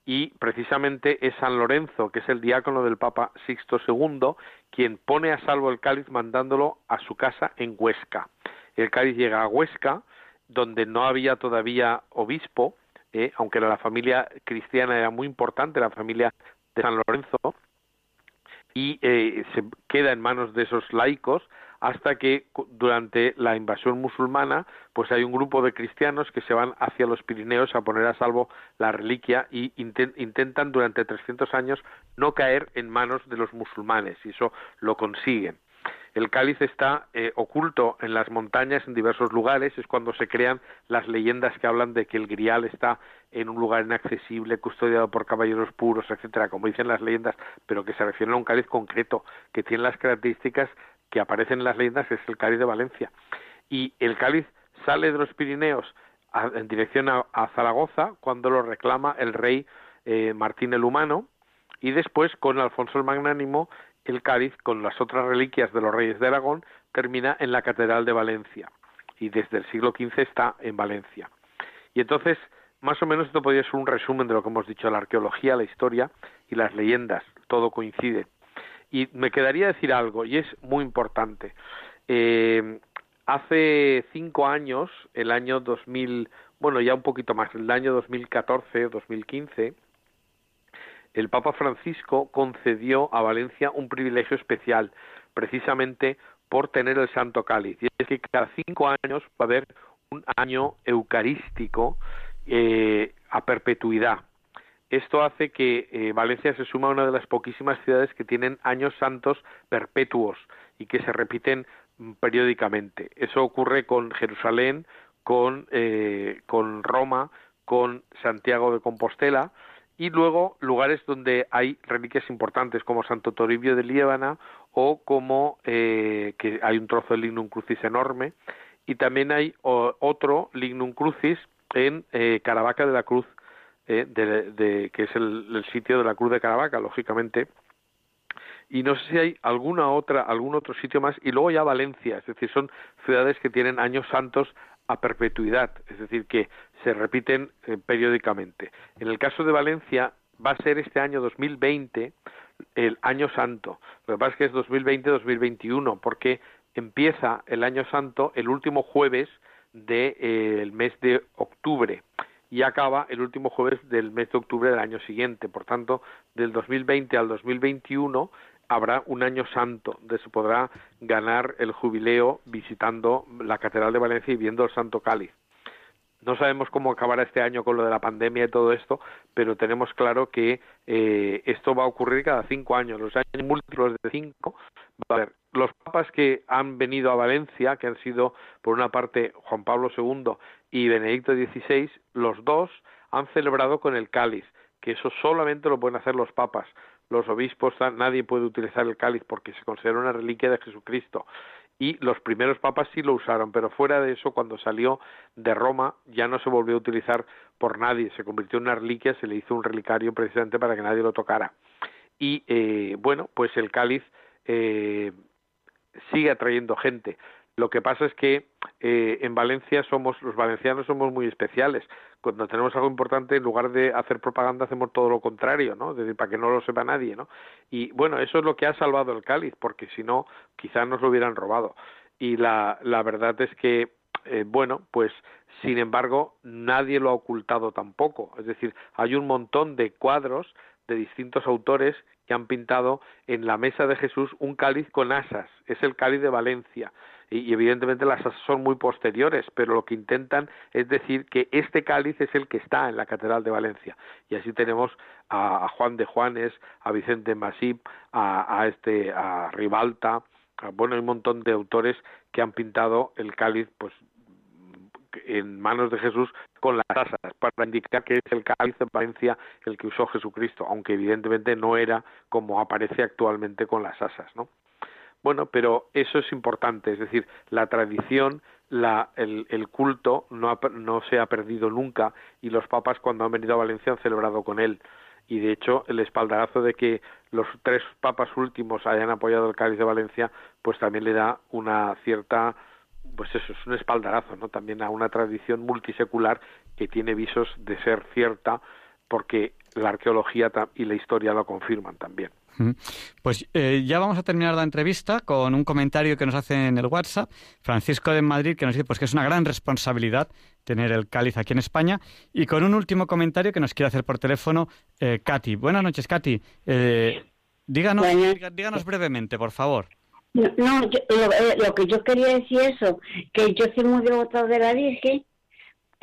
y precisamente es San Lorenzo, que es el diácono del Papa Sixto II, quien pone a salvo el cáliz mandándolo a su casa en Huesca. El cáliz llega a Huesca, donde no había todavía obispo, eh, aunque la familia cristiana era muy importante, la familia de San Lorenzo, y eh, se queda en manos de esos laicos hasta que durante la invasión musulmana pues hay un grupo de cristianos que se van hacia los Pirineos a poner a salvo la reliquia y intentan durante 300 años no caer en manos de los musulmanes y eso lo consiguen. El cáliz está eh, oculto en las montañas en diversos lugares, es cuando se crean las leyendas que hablan de que el grial está en un lugar inaccesible, custodiado por caballeros puros, etcétera, como dicen las leyendas, pero que se refieren a un cáliz concreto, que tiene las características que aparecen en las leyendas, es el cáliz de Valencia. Y el cáliz sale de los Pirineos en dirección a, Zaragoza cuando lo reclama el rey eh, Martín el Humano, y después con Alfonso el Magnánimo el cáliz con las otras reliquias de los reyes de Aragón termina en la Catedral de Valencia y desde el siglo XV está en Valencia. Y entonces, más o menos esto podría ser un resumen de lo que hemos dicho, la arqueología, la historia y las leyendas, todo coincide. Y me quedaría decir algo, y es muy importante. Eh, hace cinco años, el año 2000, bueno, ya un poquito más, el año 2014, 2015, el Papa Francisco concedió a Valencia un privilegio especial, precisamente por tener el Santo Cáliz. Y es que cada cinco años va a haber un año eucarístico eh, a perpetuidad. Esto hace que eh, Valencia se suma a una de las poquísimas ciudades que tienen años santos perpetuos y que se repiten mm, periódicamente. Eso ocurre con Jerusalén, con, eh, con Roma, con Santiago de Compostela, y luego lugares donde hay reliquias importantes como Santo Toribio de Liébana o como eh, que hay un trozo de lignum crucis enorme y también hay otro lignum crucis en eh, Caravaca de la Cruz eh, de, que es el, sitio de la Cruz de Caravaca lógicamente y no sé si hay alguna otra algún otro sitio más y luego ya Valencia es decir son ciudades que tienen años santos a perpetuidad, es decir, que se repiten eh, periódicamente. En el caso de Valencia va a ser este año 2020 el año santo. Lo que pasa es que es 2020-2021 porque empieza el año santo el último jueves del eh, mes de octubre y acaba el último jueves del mes de octubre del año siguiente. Por tanto, del 2020 al 2021 habrá un año santo, donde se podrá ganar el jubileo visitando la Catedral de Valencia y viendo el Santo Cáliz. No sabemos cómo acabará este año con lo de la pandemia y todo esto, pero tenemos claro que eh, esto va a ocurrir cada cinco años. Los años múltiplos de cinco va a haber. Los papas que han venido a Valencia, que han sido por una parte Juan Pablo II y Benedicto XVI, los dos han celebrado con el cáliz, que eso solamente lo pueden hacer los papas los obispos, nadie puede utilizar el cáliz porque se considera una reliquia de Jesucristo y los primeros papas sí lo usaron, pero fuera de eso, cuando salió de Roma, ya no se volvió a utilizar por nadie, se convirtió en una reliquia, se le hizo un relicario precisamente para que nadie lo tocara. Y eh, bueno, pues el cáliz eh, sigue atrayendo gente. Lo que pasa es que eh, en Valencia somos, los valencianos somos muy especiales. Cuando tenemos algo importante, en lugar de hacer propaganda, hacemos todo lo contrario, ¿no? para que no lo sepa nadie, ¿no? Y bueno, eso es lo que ha salvado el cáliz, porque si no, quizás nos lo hubieran robado. Y la, la verdad es que, eh, bueno, pues sin embargo, nadie lo ha ocultado tampoco. Es decir, hay un montón de cuadros de distintos autores que han pintado en la mesa de Jesús un cáliz con asas. Es el cáliz de Valencia y, evidentemente las son muy posteriores, pero lo que intentan es decir que este cáliz es el que está en la Catedral de Valencia. Y así tenemos a, Juan de Juanes, a Vicente Masip, a, este, a Ribalta, bueno, hay un montón de autores que han pintado el cáliz, pues en manos de Jesús con las asas para indicar que es el cáliz de Valencia el que usó Jesucristo, aunque evidentemente no era como aparece actualmente con las asas, ¿no? Bueno, pero eso es importante, es decir, la tradición, la, el, el, culto no, no se ha perdido nunca y los papas cuando han venido a Valencia han celebrado con él. Y de hecho, el espaldarazo de que los tres papas últimos hayan apoyado el cáliz de Valencia, pues también le da una cierta, pues eso es un espaldarazo, ¿no? También a una tradición multisecular que tiene visos de ser cierta porque la arqueología y la historia lo confirman también. Pues eh, ya vamos a terminar la entrevista con un comentario que nos hace en el WhatsApp Francisco de Madrid que nos dice pues que es una gran responsabilidad tener el cáliz aquí en España y con un último comentario que nos quiere hacer por teléfono eh, Katy. Buenas noches, Katy. Eh, díganos, díganos brevemente, por favor. No, lo, que yo quería decir eso, que yo soy muy devota de la Virgen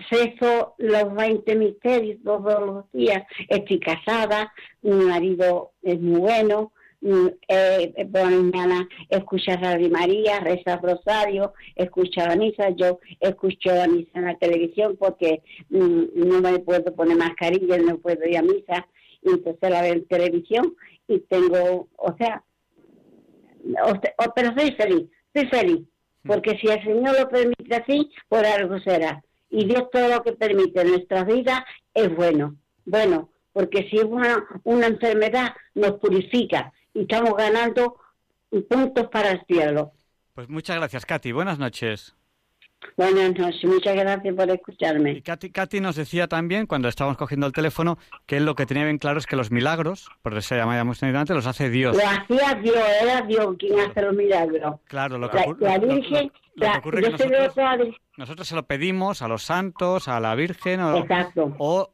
Ceso los 20 misterios todos los días. Estoy casada, mi marido es muy bueno, mm, eh, por la mañana escucha Radio María, reza Rosario, escucha la misa, yo escucho la misa en la televisión porque mm, no me puedo poner mascarilla, no puedo ir a misa, y entonces la veo en televisión y tengo, o sea, pero soy feliz, soy feliz, mm. porque si el Señor lo permite así, por algo será y Dios todo lo que permite en nuestra vida es bueno. Bueno, porque si una, una enfermedad nos purifica y estamos ganando puntos para el cielo. Pues muchas gracias, Katy. Buenas noches. Buenas noches, muchas gracias por escucharme. Y Katy, nos decía también, cuando estábamos cogiendo el teléfono, que él lo que tenía bien claro es que los milagros, por eso se llamamos antes, los hace Dios. Lo hacía Dios, era Dios quien hace los milagros. Claro, lo que, la, la Virgen, ocurre es que nosotros, nosotros, se lo pedimos a los santos, a la Virgen, o,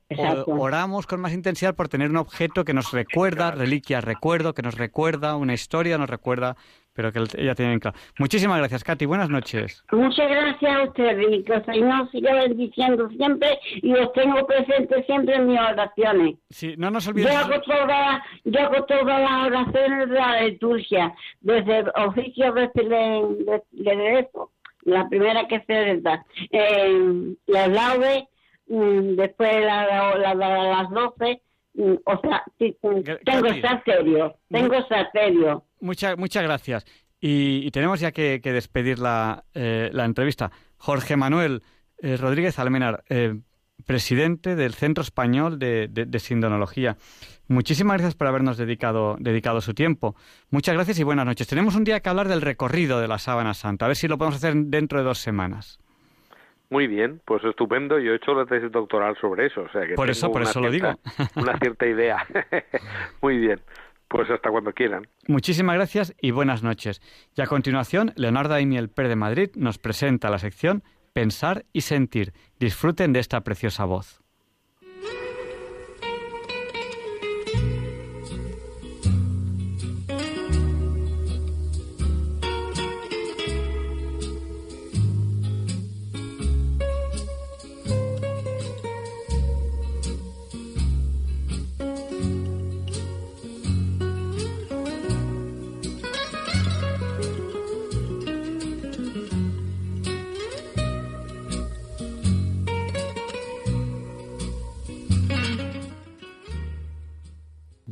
oramos con más intensidad por tener un objeto que nos recuerda, reliquia, recuerdo, que nos recuerda una historia, nos recuerda pero que ella tiene claro. Muchísimas gracias, Katy. Buenas noches. Muchas gracias a ustedes y que el Señor siga bendiciendo siempre y los tengo presentes siempre en mis oraciones. Sí, no nos olvidemos. Yo hago, toda, yo hago todas las oraciones de la liturgia, desde el oficio de, de, de, eso, la primera que se da. Eh, las laudes, mm, después la, la, las doce, mm, o sea, tengo saterio, tengo saterio muchas muchas gracias. Y, tenemos ya que, despedir la, eh, la, entrevista. Jorge Manuel eh, Rodríguez Almenar, eh, presidente del Centro Español de, de, Sindonología. Muchísimas gracias por habernos dedicado, dedicado su tiempo. Muchas gracias y buenas noches. Tenemos un día que hablar del recorrido de la Sábana Santa. A ver si lo podemos hacer dentro de dos semanas. Muy bien, pues estupendo. Yo he hecho la tesis doctoral sobre eso, o sea que por eso, por eso lo digo. una cierta idea. [laughs] Muy bien. Pues hasta cuando quieran. Muchísimas gracias y buenas noches. Y a continuación, Leonardo Aimiel Per de Madrid nos presenta la sección Pensar y Sentir. Disfruten de esta preciosa voz.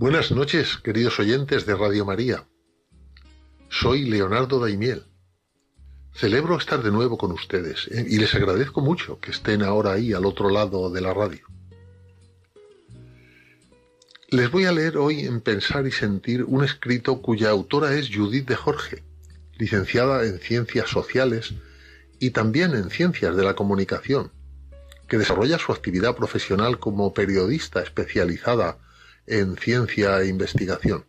Buenas noches, queridos oyentes de Radio María. Soy Leonardo Daimiel Celebro estar de nuevo con ustedes eh, y les agradezco mucho que estén ahora ahí al otro lado de la radio. Les voy a leer hoy en Pensar y Sentir un escrito cuya autora es Judith de Jorge, licenciada en Ciencias Sociales y también en Ciencias de la Comunicación, que desarrolla su actividad profesional como periodista especializada en ciencia e investigación.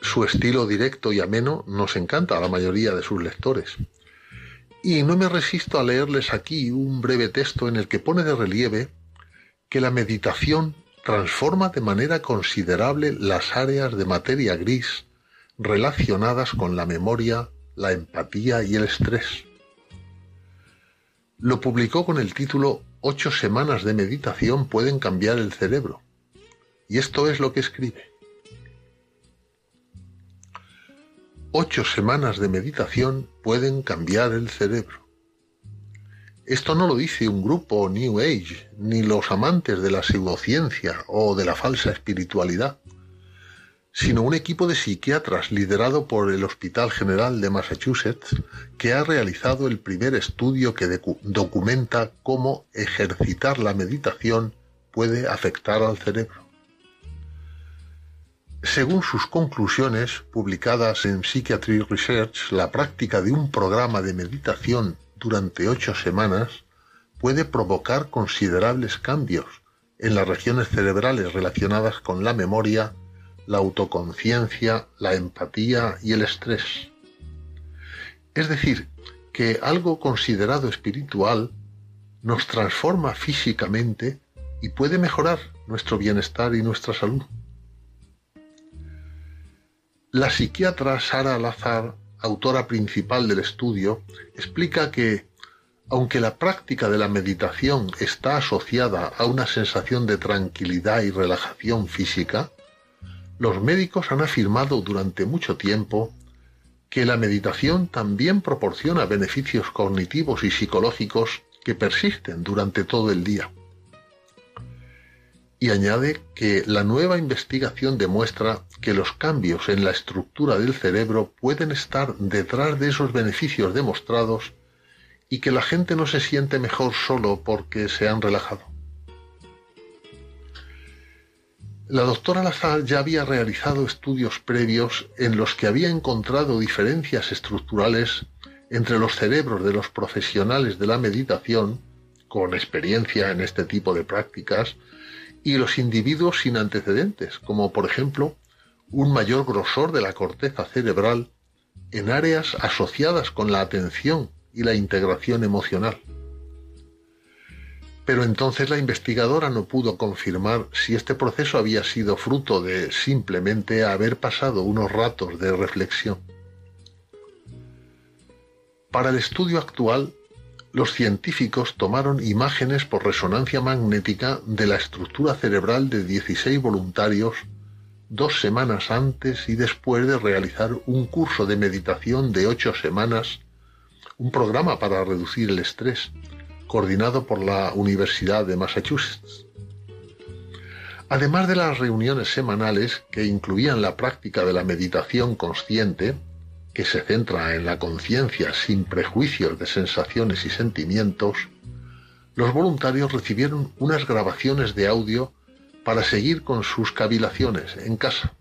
Su estilo directo y ameno nos encanta a la mayoría de sus lectores. Y no me resisto a leerles aquí un breve texto en el que pone de relieve que la meditación transforma de manera considerable las áreas de materia gris relacionadas con la memoria, la empatía y el estrés. Lo publicó con el título Ocho semanas de meditación pueden cambiar el cerebro. Y esto es lo que escribe. Ocho semanas de meditación pueden cambiar el cerebro. Esto no lo dice un grupo New Age, ni los amantes de la pseudociencia o de la falsa espiritualidad, sino un equipo de psiquiatras liderado por el Hospital General de Massachusetts que ha realizado el primer estudio que documenta cómo ejercitar la meditación puede afectar al cerebro. Según sus conclusiones, publicadas en Psychiatry Research, la práctica de un programa de meditación durante ocho semanas puede provocar considerables cambios en las regiones cerebrales relacionadas con la memoria, la autoconciencia, la empatía y el estrés. Es decir, que algo considerado espiritual nos transforma físicamente y puede mejorar nuestro bienestar y nuestra salud. La psiquiatra Sara Lazar, autora principal del estudio, explica que, aunque la práctica de la meditación está asociada a una sensación de tranquilidad y relajación física, los médicos han afirmado durante mucho tiempo que la meditación también proporciona beneficios cognitivos y psicológicos que persisten durante todo el día y añade que la nueva investigación demuestra que los cambios en la estructura del cerebro pueden estar detrás de esos beneficios demostrados y que la gente no se siente mejor solo porque se han relajado. La doctora Lazar ya había realizado estudios previos en los que había encontrado diferencias estructurales entre los cerebros de los profesionales de la meditación, con experiencia en este tipo de prácticas, y los individuos sin antecedentes, como por ejemplo un mayor grosor de la corteza cerebral en áreas asociadas con la atención y la integración emocional. Pero entonces la investigadora no pudo confirmar si este proceso había sido fruto de simplemente haber pasado unos ratos de reflexión. Para el estudio actual, los científicos tomaron imágenes por resonancia magnética de la estructura cerebral de 16 voluntarios dos semanas antes y después de realizar un curso de meditación de ocho semanas, un programa para reducir el estrés, coordinado por la Universidad de Massachusetts. Además de las reuniones semanales que incluían la práctica de la meditación consciente, que se centra en la conciencia sin prejuicios de sensaciones y sentimientos, los voluntarios recibieron unas grabaciones de audio para seguir con sus cavilaciones en casa.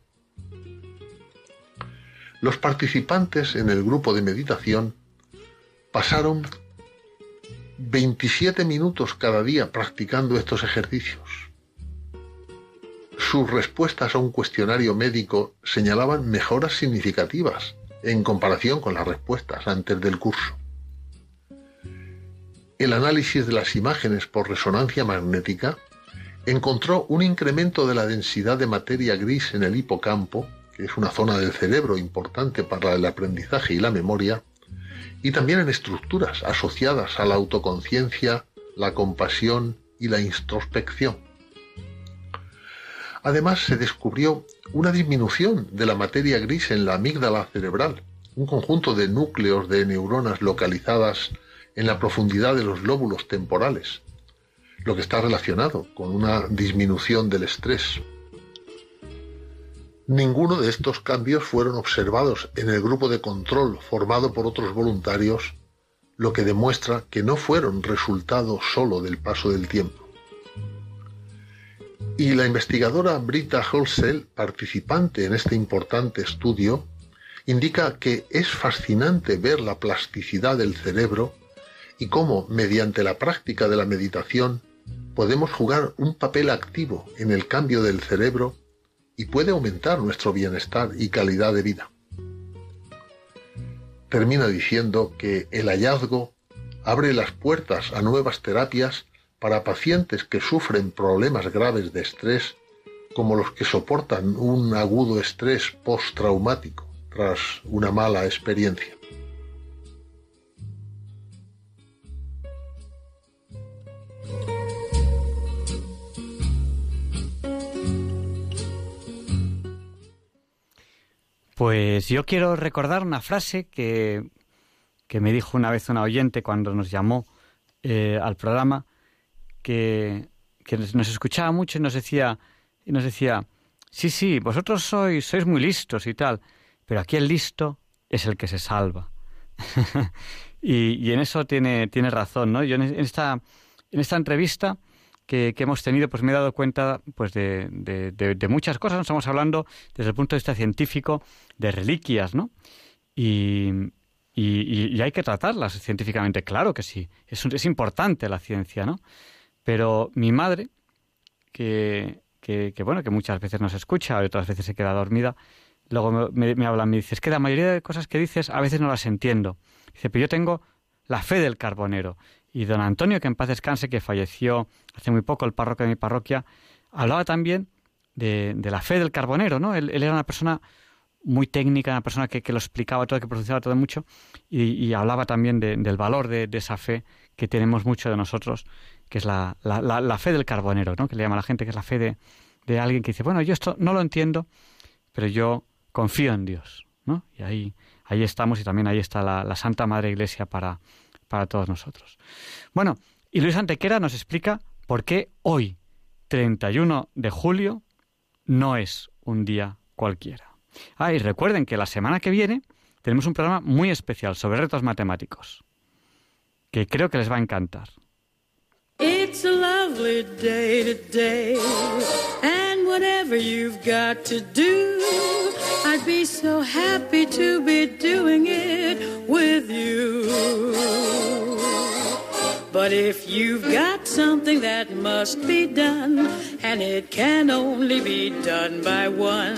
Los participantes en el grupo de meditación pasaron 27 minutos cada día practicando estos ejercicios. Sus respuestas a un cuestionario médico señalaban mejoras significativas en comparación con las respuestas antes del curso. El análisis de las imágenes por resonancia magnética encontró un incremento de la densidad de materia gris en el hipocampo, que es una zona del cerebro importante para el aprendizaje y la memoria, y también en estructuras asociadas a la autoconciencia, la compasión y la introspección. Además, se descubrió una disminución de la materia gris en la amígdala cerebral, un conjunto de núcleos de neuronas localizadas en la profundidad de los lóbulos temporales, lo que está relacionado con una disminución del estrés. Ninguno de estos cambios fueron observados en el grupo de control formado por otros voluntarios, lo que demuestra que no fueron resultado solo del paso del tiempo. Y la investigadora Britta Holsell, participante en este importante estudio, indica que es fascinante ver la plasticidad del cerebro y cómo, mediante la práctica de la meditación, podemos jugar un papel activo en el cambio del cerebro y puede aumentar nuestro bienestar y calidad de vida. Termina diciendo que el hallazgo abre las puertas a nuevas terapias para pacientes que sufren problemas graves de estrés, como los que soportan un agudo estrés postraumático tras una mala experiencia. Pues yo quiero recordar una frase que, que me dijo una vez una oyente cuando nos llamó eh, al programa, que, que, nos escuchaba mucho y nos decía, y nos decía, sí, sí, vosotros sois, sois muy listos y tal, pero aquí el listo es el que se salva. [laughs] y, y, en eso tiene, tiene razón, ¿no? Yo en esta, en esta entrevista que, hemos tenido, pues me he dado cuenta pues de, de, muchas cosas. Estamos hablando desde el punto de vista científico de reliquias, ¿no? Y, y, hay que tratarlas científicamente, claro que sí. Es, es importante la ciencia, ¿no? Pero mi madre, que, que, bueno, que muchas veces nos escucha y otras veces se queda dormida, luego me, me, habla, me dice, es que la mayoría de cosas que dices a veces no las entiendo. Dice, pero yo tengo la fe del carbonero. Y don Antonio, que en paz descanse, que falleció hace muy poco, el párroco de mi parroquia, hablaba también de, la fe del carbonero, ¿no? Él, era una persona muy técnica, una persona que, lo explicaba todo, que pronunciaba todo mucho, y, hablaba también del valor de, esa fe que tenemos mucho de nosotros, que es la, la, fe del carbonero, ¿no? Que le llama a la gente, que es la fe de, de alguien que dice, bueno, yo esto no lo entiendo, pero yo confío en Dios, ¿no? Y ahí, ahí estamos y también ahí está la, Santa Madre Iglesia para, para todos nosotros. Bueno, y Luis Antequera nos explica por qué hoy, 31 de julio, no es un día cualquiera. Ah, y recuerden que la semana que viene tenemos un programa muy especial sobre retos matemáticos, que creo que les va a encantar. It's a lovely day today, and whatever you've got to do, I'd be so happy to be doing it with you. But if you've got something that must be done, and it can only be done by one,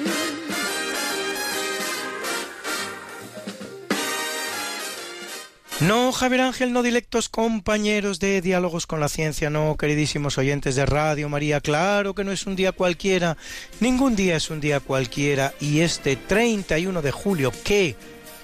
No, Javier Ángel, no directos compañeros de Diálogos con la Ciencia, no, queridísimos oyentes de Radio María, claro que no es un día cualquiera, ningún día es un día cualquiera, y este 31 de julio que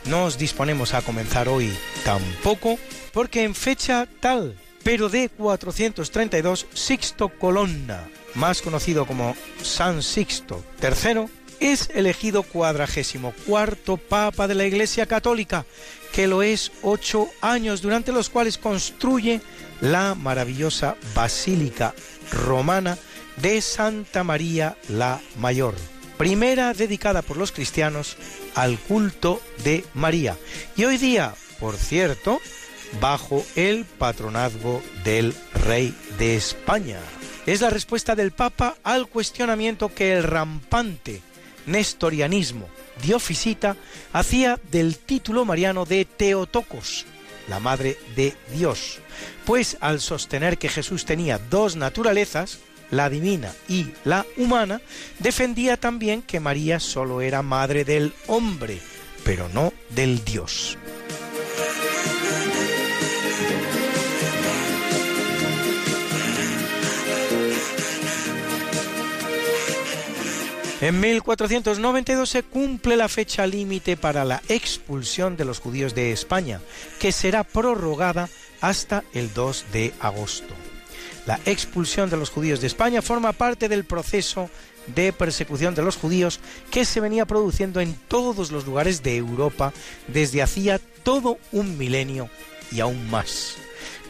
nos disponemos a comenzar hoy tampoco, porque en fecha tal pero de 432 Sixto Colonna, más conocido como San Sixto III, es elegido cuadragésimo cuarto Papa de la Iglesia Católica, que lo es ocho años, durante los cuales construye la maravillosa Basílica Romana de Santa María la Mayor, primera dedicada por los cristianos al culto de María. Y hoy día, por cierto, bajo el patronazgo del rey de España. Es la respuesta del Papa al cuestionamiento que el rampante nestorianismo diofisita hacía del título mariano de Teotocos, la madre de Dios, pues al sostener que Jesús tenía dos naturalezas, la divina y la humana, defendía también que María solo era madre del hombre, pero no del Dios. En 1492 se cumple la fecha límite para la expulsión de los judíos de España, que será prorrogada hasta el 2 de agosto. La expulsión de los judíos de España forma parte del proceso de persecución de los judíos que se venía produciendo en todos los lugares de Europa desde hacía todo un milenio y aún más.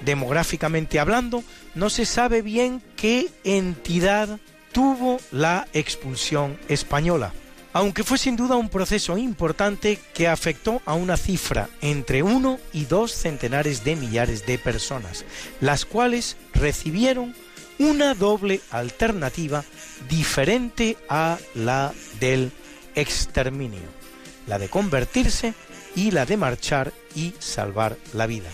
Demográficamente hablando, no se sabe bien qué entidad tuvo la expulsión española, aunque fue sin duda un proceso importante que afectó a una cifra entre uno y dos centenares de millares de personas, las cuales recibieron una doble alternativa diferente a la del exterminio, la de convertirse y la de marchar y salvar la vida.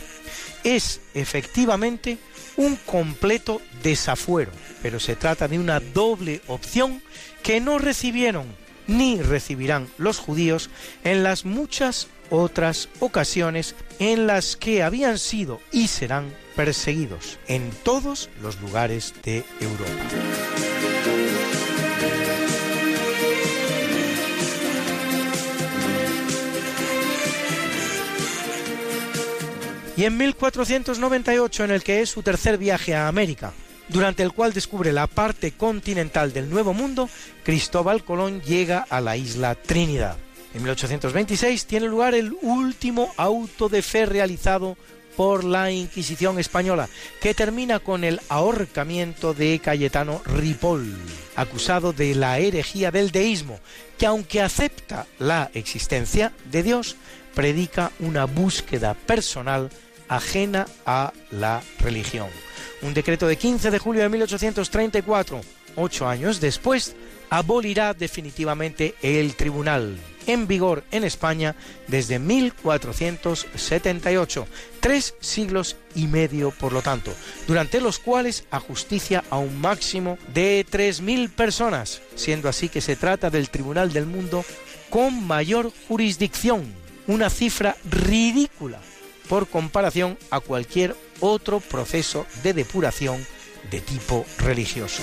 Es efectivamente un completo desafuero, pero se trata de una doble opción que no recibieron ni recibirán los judíos en las muchas otras ocasiones en las que habían sido y serán perseguidos en todos los lugares de Europa. Y en 1498, en el que es su tercer viaje a América, durante el cual descubre la parte continental del Nuevo Mundo, Cristóbal Colón llega a la isla Trinidad. En 1826 tiene lugar el último auto de fe realizado por la Inquisición española, que termina con el ahorcamiento de Cayetano Ripoll, acusado de la herejía del deísmo, que aunque acepta la existencia de Dios, predica una búsqueda personal ajena a la religión. Un decreto de 15 de julio de 1834, ocho años después, abolirá definitivamente el tribunal en vigor en España desde 1478, tres siglos y medio por lo tanto, durante los cuales ajusticia a un máximo de 3.000 personas, siendo así que se trata del Tribunal del Mundo con mayor jurisdicción, una cifra ridícula por comparación a cualquier otro proceso de depuración de tipo religioso.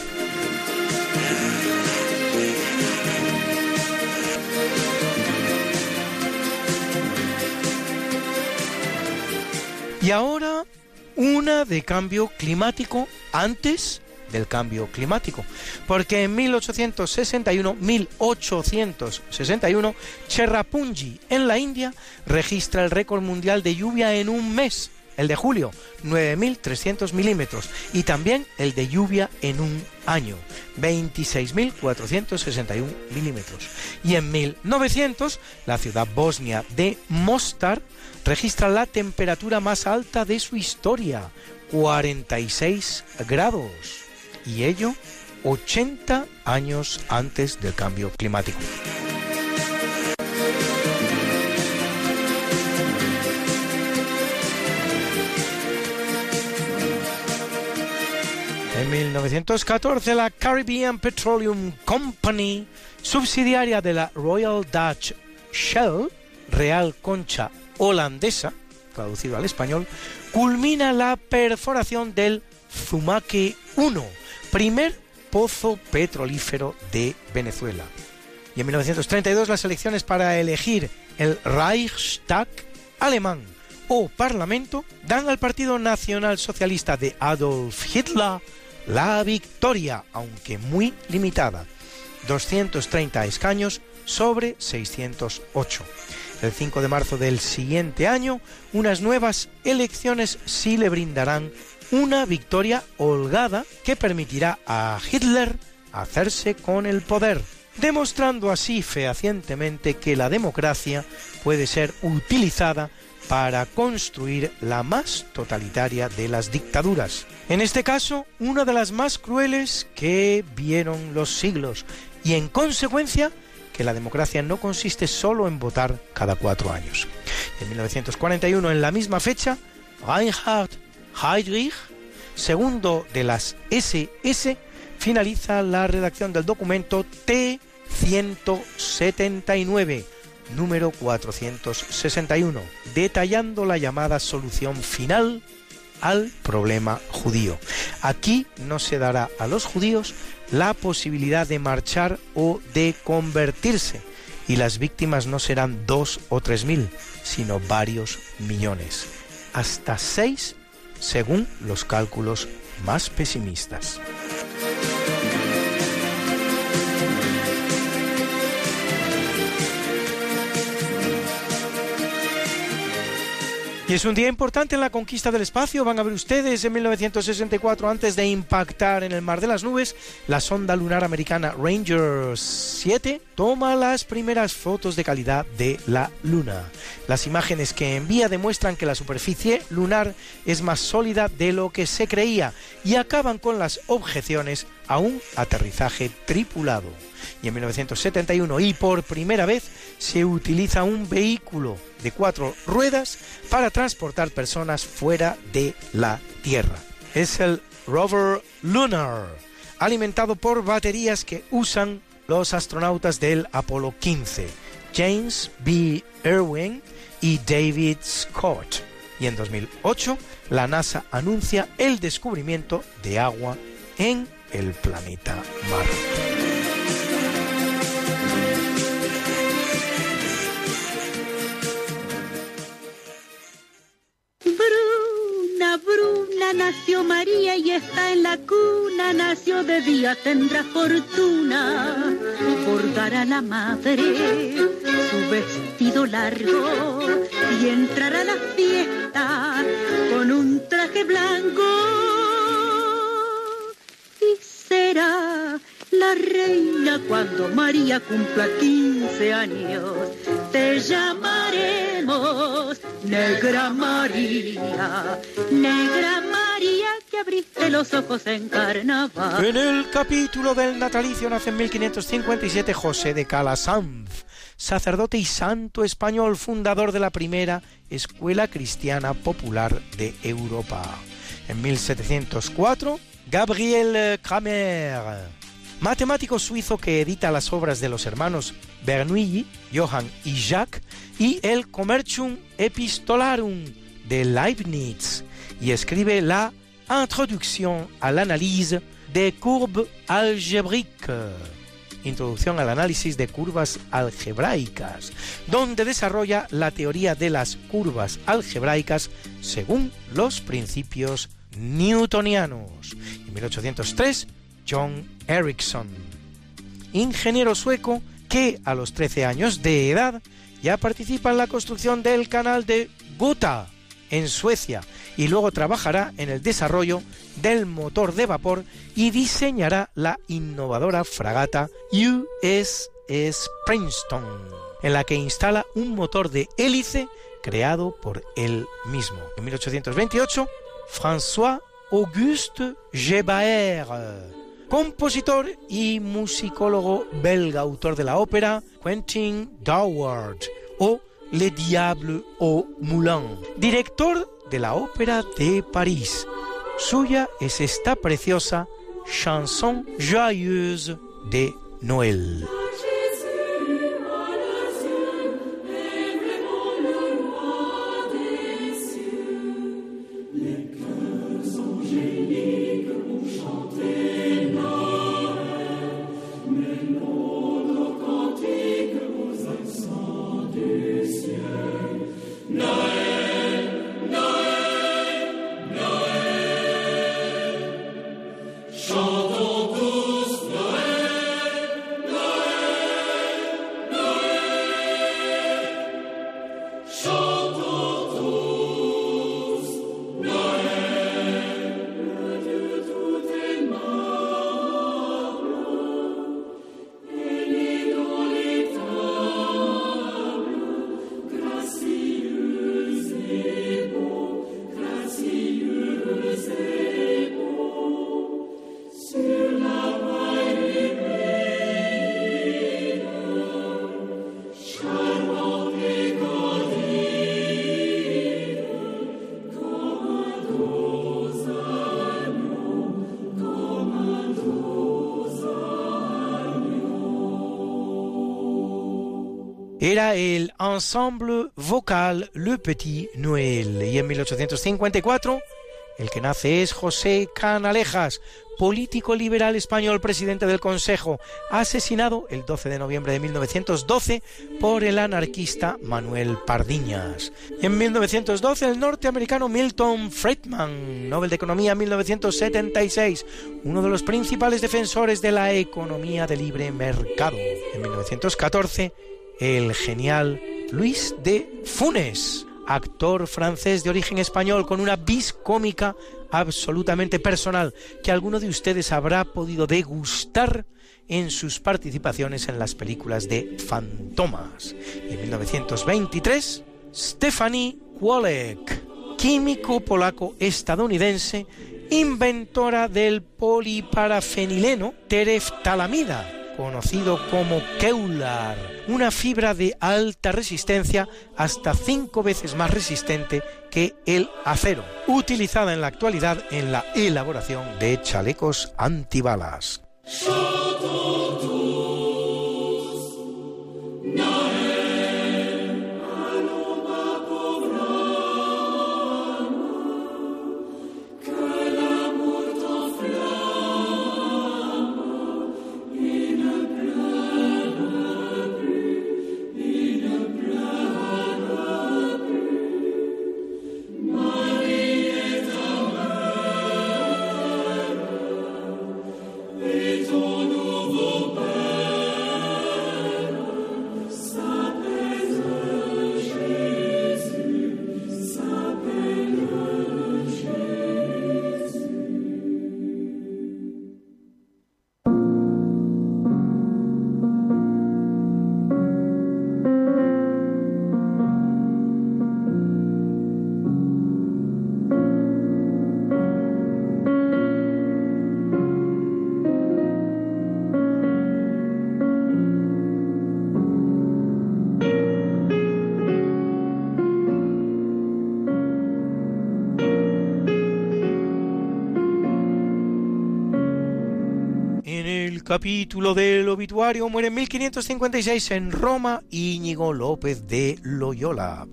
Y ahora una de cambio climático antes del cambio climático, porque en 1861, 1861, Cherrapunji en la India registra el récord mundial de lluvia en un mes, el de julio, 9.300 milímetros, y también el de lluvia en un año, 26.461 milímetros. Y en 1900, la ciudad bosnia de Mostar registra la temperatura más alta de su historia, 46 grados, y ello 80 años antes del cambio climático. 1914 la Caribbean Petroleum Company, subsidiaria de la Royal Dutch Shell, Real Concha holandesa, traducido al español, culmina la perforación del Zumaque 1, primer pozo petrolífero de Venezuela. Y en 1932 las elecciones para elegir el Reichstag alemán o Parlamento dan al Partido Nacional Socialista de Adolf Hitler la victoria, aunque muy limitada, 230 escaños sobre 608 el 5 de marzo del siguiente año, unas nuevas elecciones sí le brindarán una victoria holgada que permitirá a Hitler hacerse con el poder, demostrando así fehacientemente que la democracia puede ser utilizada para construir la más totalitaria de las dictaduras. En este caso, una de las más crueles que vieron los siglos y en consecuencia que la democracia no consiste solo en votar cada cuatro años. En 1941, en la misma fecha, Reinhard Heydrich, segundo de las SS, finaliza la redacción del documento T-179, número 461, detallando la llamada solución final al problema judío. Aquí no se dará a los judíos la posibilidad de marchar o de convertirse, y las víctimas no serán dos o tres mil, sino varios millones, hasta seis según los cálculos más pesimistas. Y es un día importante en la conquista del espacio. Van a ver ustedes en 1964, antes de impactar en el mar de las nubes, la sonda lunar americana Ranger 7 toma las primeras fotos de calidad de la Luna. Las imágenes que envía demuestran que la superficie lunar es más sólida de lo que se creía y acaban con las objeciones a un aterrizaje tripulado. Y en 1971, y por primera vez, se utiliza un vehículo de cuatro ruedas para transportar personas fuera de la Tierra. Es el rover Lunar, alimentado por baterías que usan los astronautas del Apolo 15, James B. Irwin y David Scott. Y en 2008, la NASA anuncia el descubrimiento de agua en el planeta Marte. Bruna, nació María y está en la cuna, nació de día, tendrá fortuna. Bordará la madre su vestido largo y entrará a la fiesta con un traje blanco. Será la reina cuando María cumpla 15 años. Te llamaremos Negra María, Negra María que abriste los ojos en carnaval. En el capítulo del natalicio nace en 1557 José de Calasanz, sacerdote y santo español, fundador de la primera escuela cristiana popular de Europa. En 1704, Gabriel Kramer, matemático suizo que edita las obras de los hermanos Bernoulli, Johann y Jacques, y el Commercium Epistolarum de Leibniz, y escribe la Introducción à l'analyse des courbes algébriques, Introducción al análisis de curvas algebraicas, donde desarrolla la teoría de las curvas algebraicas según los principios newtonianos. En 1803, John Ericsson, ingeniero sueco que a los 13 años de edad ya participa en la construcción del canal de Gotha en Suecia y luego trabajará en el desarrollo del motor de vapor y diseñará la innovadora fragata USS Princeton, en la que instala un motor de hélice creado por él mismo. En 1828, François Auguste Gebaer compositor y musicólogo belga, autor de la ópera Quentin Doward o Le Diable au Moulin, director de la Ópera de París. Suya es esta preciosa Chanson joyeuse de Noël. Era el ensemble vocal Le Petit Noël y en 1854 El que nace es José Canalejas, político liberal español, presidente del Consejo, asesinado el 12 de noviembre de 1912 por el anarquista Manuel Pardiñas. Y en 1912 el norteamericano Milton Friedman, Nobel de Economía 1976, uno de los principales defensores de la economía de libre mercado. En 1914 el genial Luis de Funes, actor francés de origen español con una vis cómica absolutamente personal que alguno de ustedes habrá podido degustar en sus participaciones en las películas de Fantomas. En 1923, Stephanie Wolek, químico polaco estadounidense, inventora del poliparafenileno tereftalamida conocido como Kevlar, una fibra de alta resistencia hasta cinco veces más resistente que el acero, utilizada en la actualidad en la elaboración de chalecos antibalas. Capítulo del obituario muere en 1556 en Roma Íñigo López de Loyola,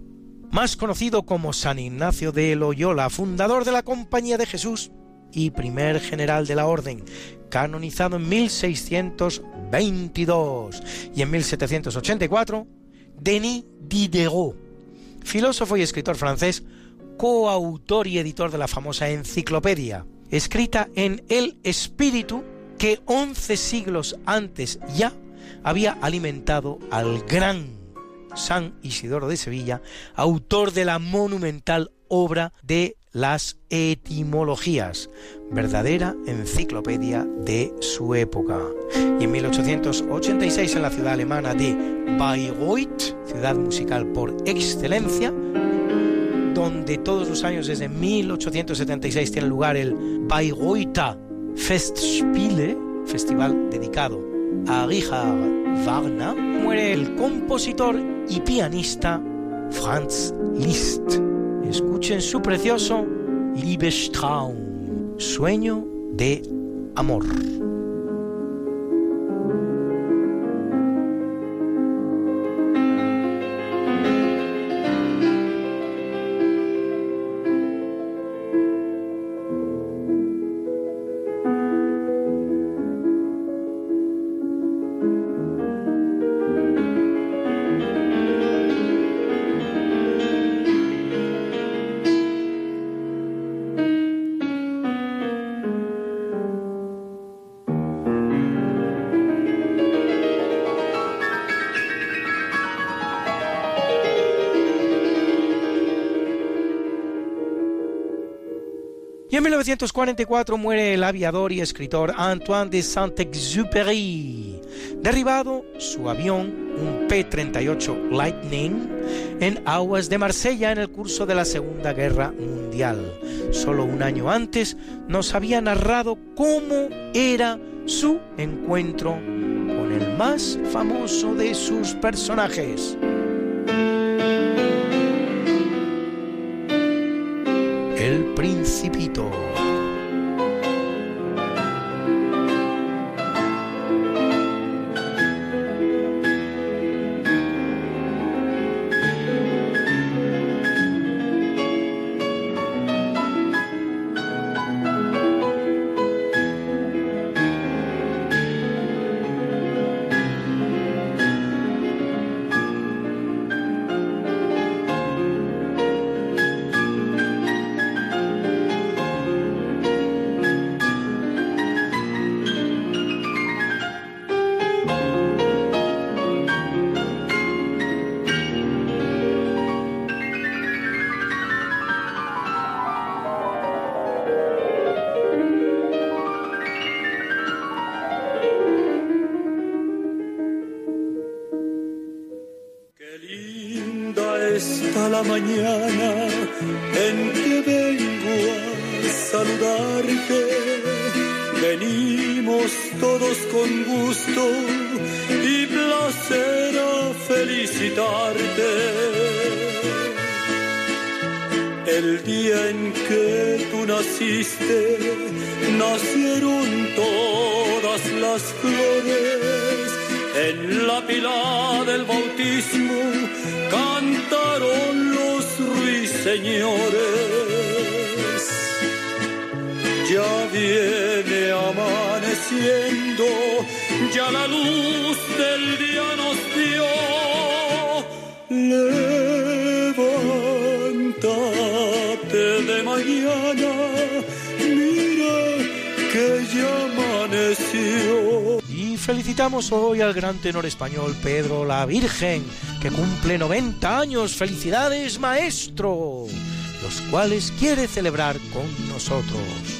más conocido como San Ignacio de Loyola, fundador de la Compañía de Jesús y primer general de la Orden, canonizado en 1622 y en 1784, Denis Diderot, filósofo y escritor francés, coautor y editor de la famosa enciclopedia, escrita en el espíritu que once siglos antes ya había alimentado al gran San Isidoro de Sevilla, autor de la monumental obra de las etimologías, verdadera enciclopedia de su época. Y en 1886 en la ciudad alemana de Bayreuth, ciudad musical por excelencia, donde todos los años desde 1876 tiene lugar el Bayreuther Festspiele, festival dedicado a Richard Wagner, muere el compositor y pianista Franz Liszt. Escuchen su precioso Liebestraum, sueño de amor. 1944 muere el aviador y escritor Antoine de Saint-Exupéry, derribado su avión, un P-38 Lightning, en aguas de Marsella en el curso de la Segunda Guerra Mundial. Solo un año antes nos había narrado cómo era su encuentro con el más famoso de sus personajes. Principito. De mañana, mira que ya amaneció felicitamos hoy al gran tenor español Pedro la Virgen, que cumple 90 años. Felicidades, maestro, los cuales quiere celebrar con nosotros.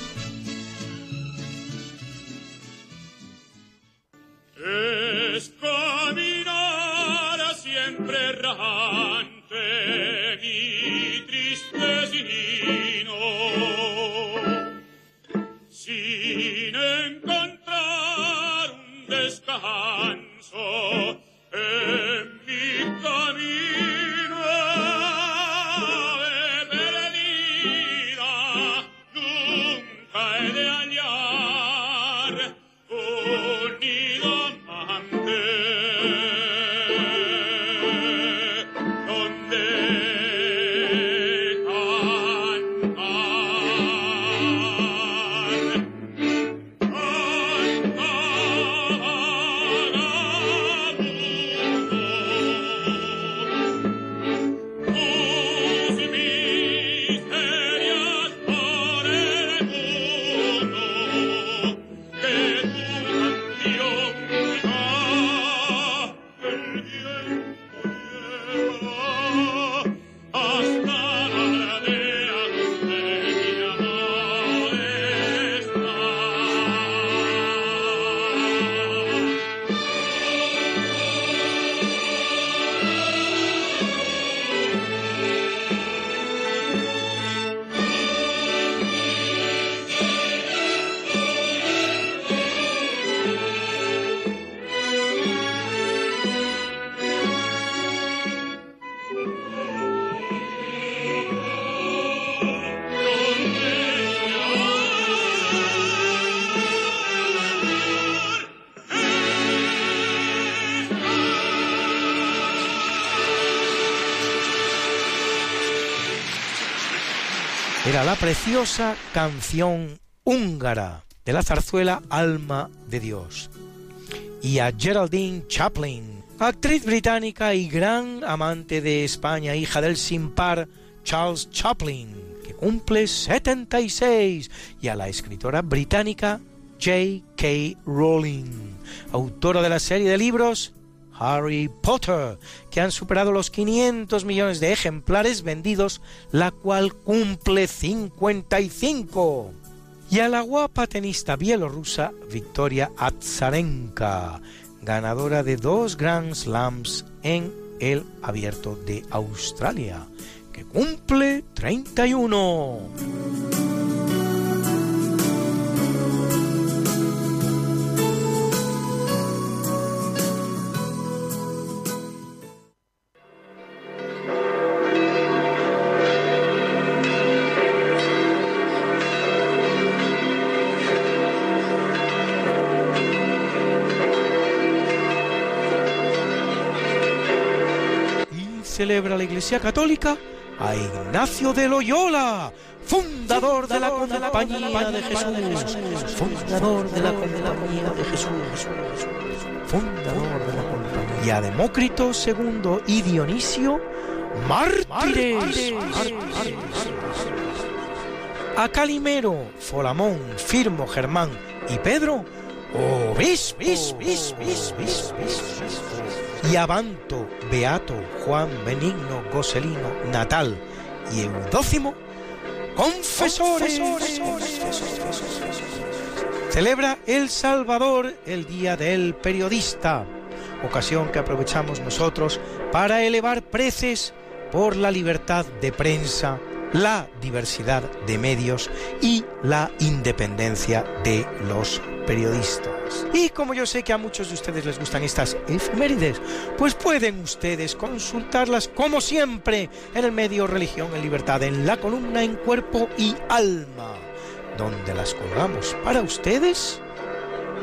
La preciosa canción húngara de la zarzuela Alma de Dios. Y a Geraldine Chaplin, actriz británica y gran amante de España, hija del sin par Charles Chaplin, que cumple 76, y a la escritora británica J.K. Rowling, autora de la serie de libros Harry Potter, que han superado los 500 millones de ejemplares vendidos, la cual cumple 55. Y a la guapa tenista bielorrusa Victoria Azarenka, ganadora de dos Grand Slams en el Abierto de Australia, que cumple 31. La Iglesia Católica a Ignacio de Loyola, fundador de la Compañía de Jesús, fundador de la Compañía de Jesús, fundador de la Compañía. Y a Demócrito II y Dionisio, mártires. A Calimero, Folamón, Firmo, Germán y Pedro, obispos y Abanto, Beato, Juan, Benigno, Goselino, Natal y Eudócimo, confesores. Celebra El Salvador el Día del Periodista, ocasión que aprovechamos nosotros para elevar preces por la libertad de prensa, la diversidad de medios y la independencia de los periodistas. Y como yo sé que a muchos de ustedes les gustan estas efemérides, pues pueden ustedes consultarlas como siempre en el medio Religión en Libertad, en la columna en cuerpo y alma, donde las colgamos para ustedes.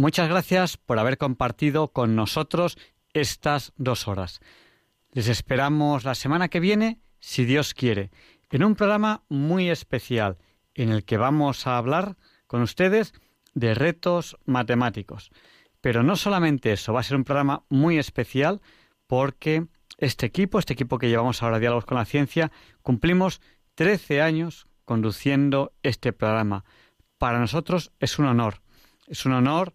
Muchas gracias por haber compartido con nosotros estas dos horas. Les esperamos la semana que viene, si Dios quiere, en un programa muy especial en el que vamos a hablar con ustedes de retos matemáticos. Pero no solamente eso, va a ser un programa muy especial porque este equipo, este equipo que llevamos ahora Diálogos con la Ciencia, cumplimos 13 años conduciendo este programa. Para nosotros es un honor, es un honor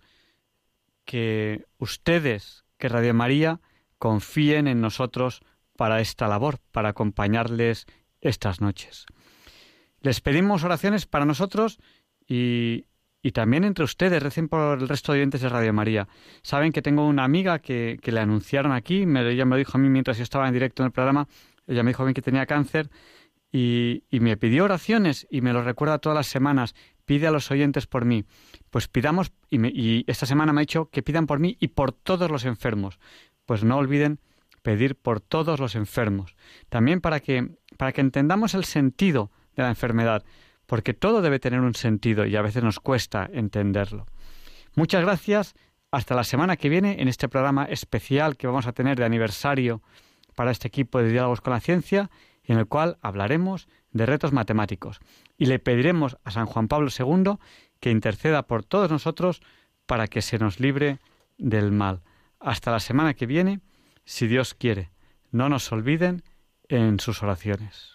que ustedes, que Radio María, confíen en nosotros para esta labor, para acompañarles estas noches. Les pedimos oraciones para nosotros y, y también entre ustedes, recen por el resto de oyentes de Radio María. Saben que tengo una amiga que, que le anunciaron aquí, me, ella me lo dijo a mí mientras yo estaba en directo en el programa, ella me dijo que tenía cáncer y, y me pidió oraciones y me lo recuerda todas las semanas pide a los oyentes por mí. Pues pidamos, y, esta semana me ha dicho que pidan por mí y por todos los enfermos. Pues no olviden pedir por todos los enfermos. También para que, para que entendamos el sentido de la enfermedad, porque todo debe tener un sentido y a veces nos cuesta entenderlo. Muchas gracias. Hasta la semana que viene en este programa especial que vamos a tener de aniversario para este equipo de diálogos con la ciencia, en el cual hablaremos de retos matemáticos y le pediremos a San Juan Pablo II que interceda por todos nosotros para que se nos libre del mal. Hasta la semana que viene, si Dios quiere. No nos olviden en sus oraciones.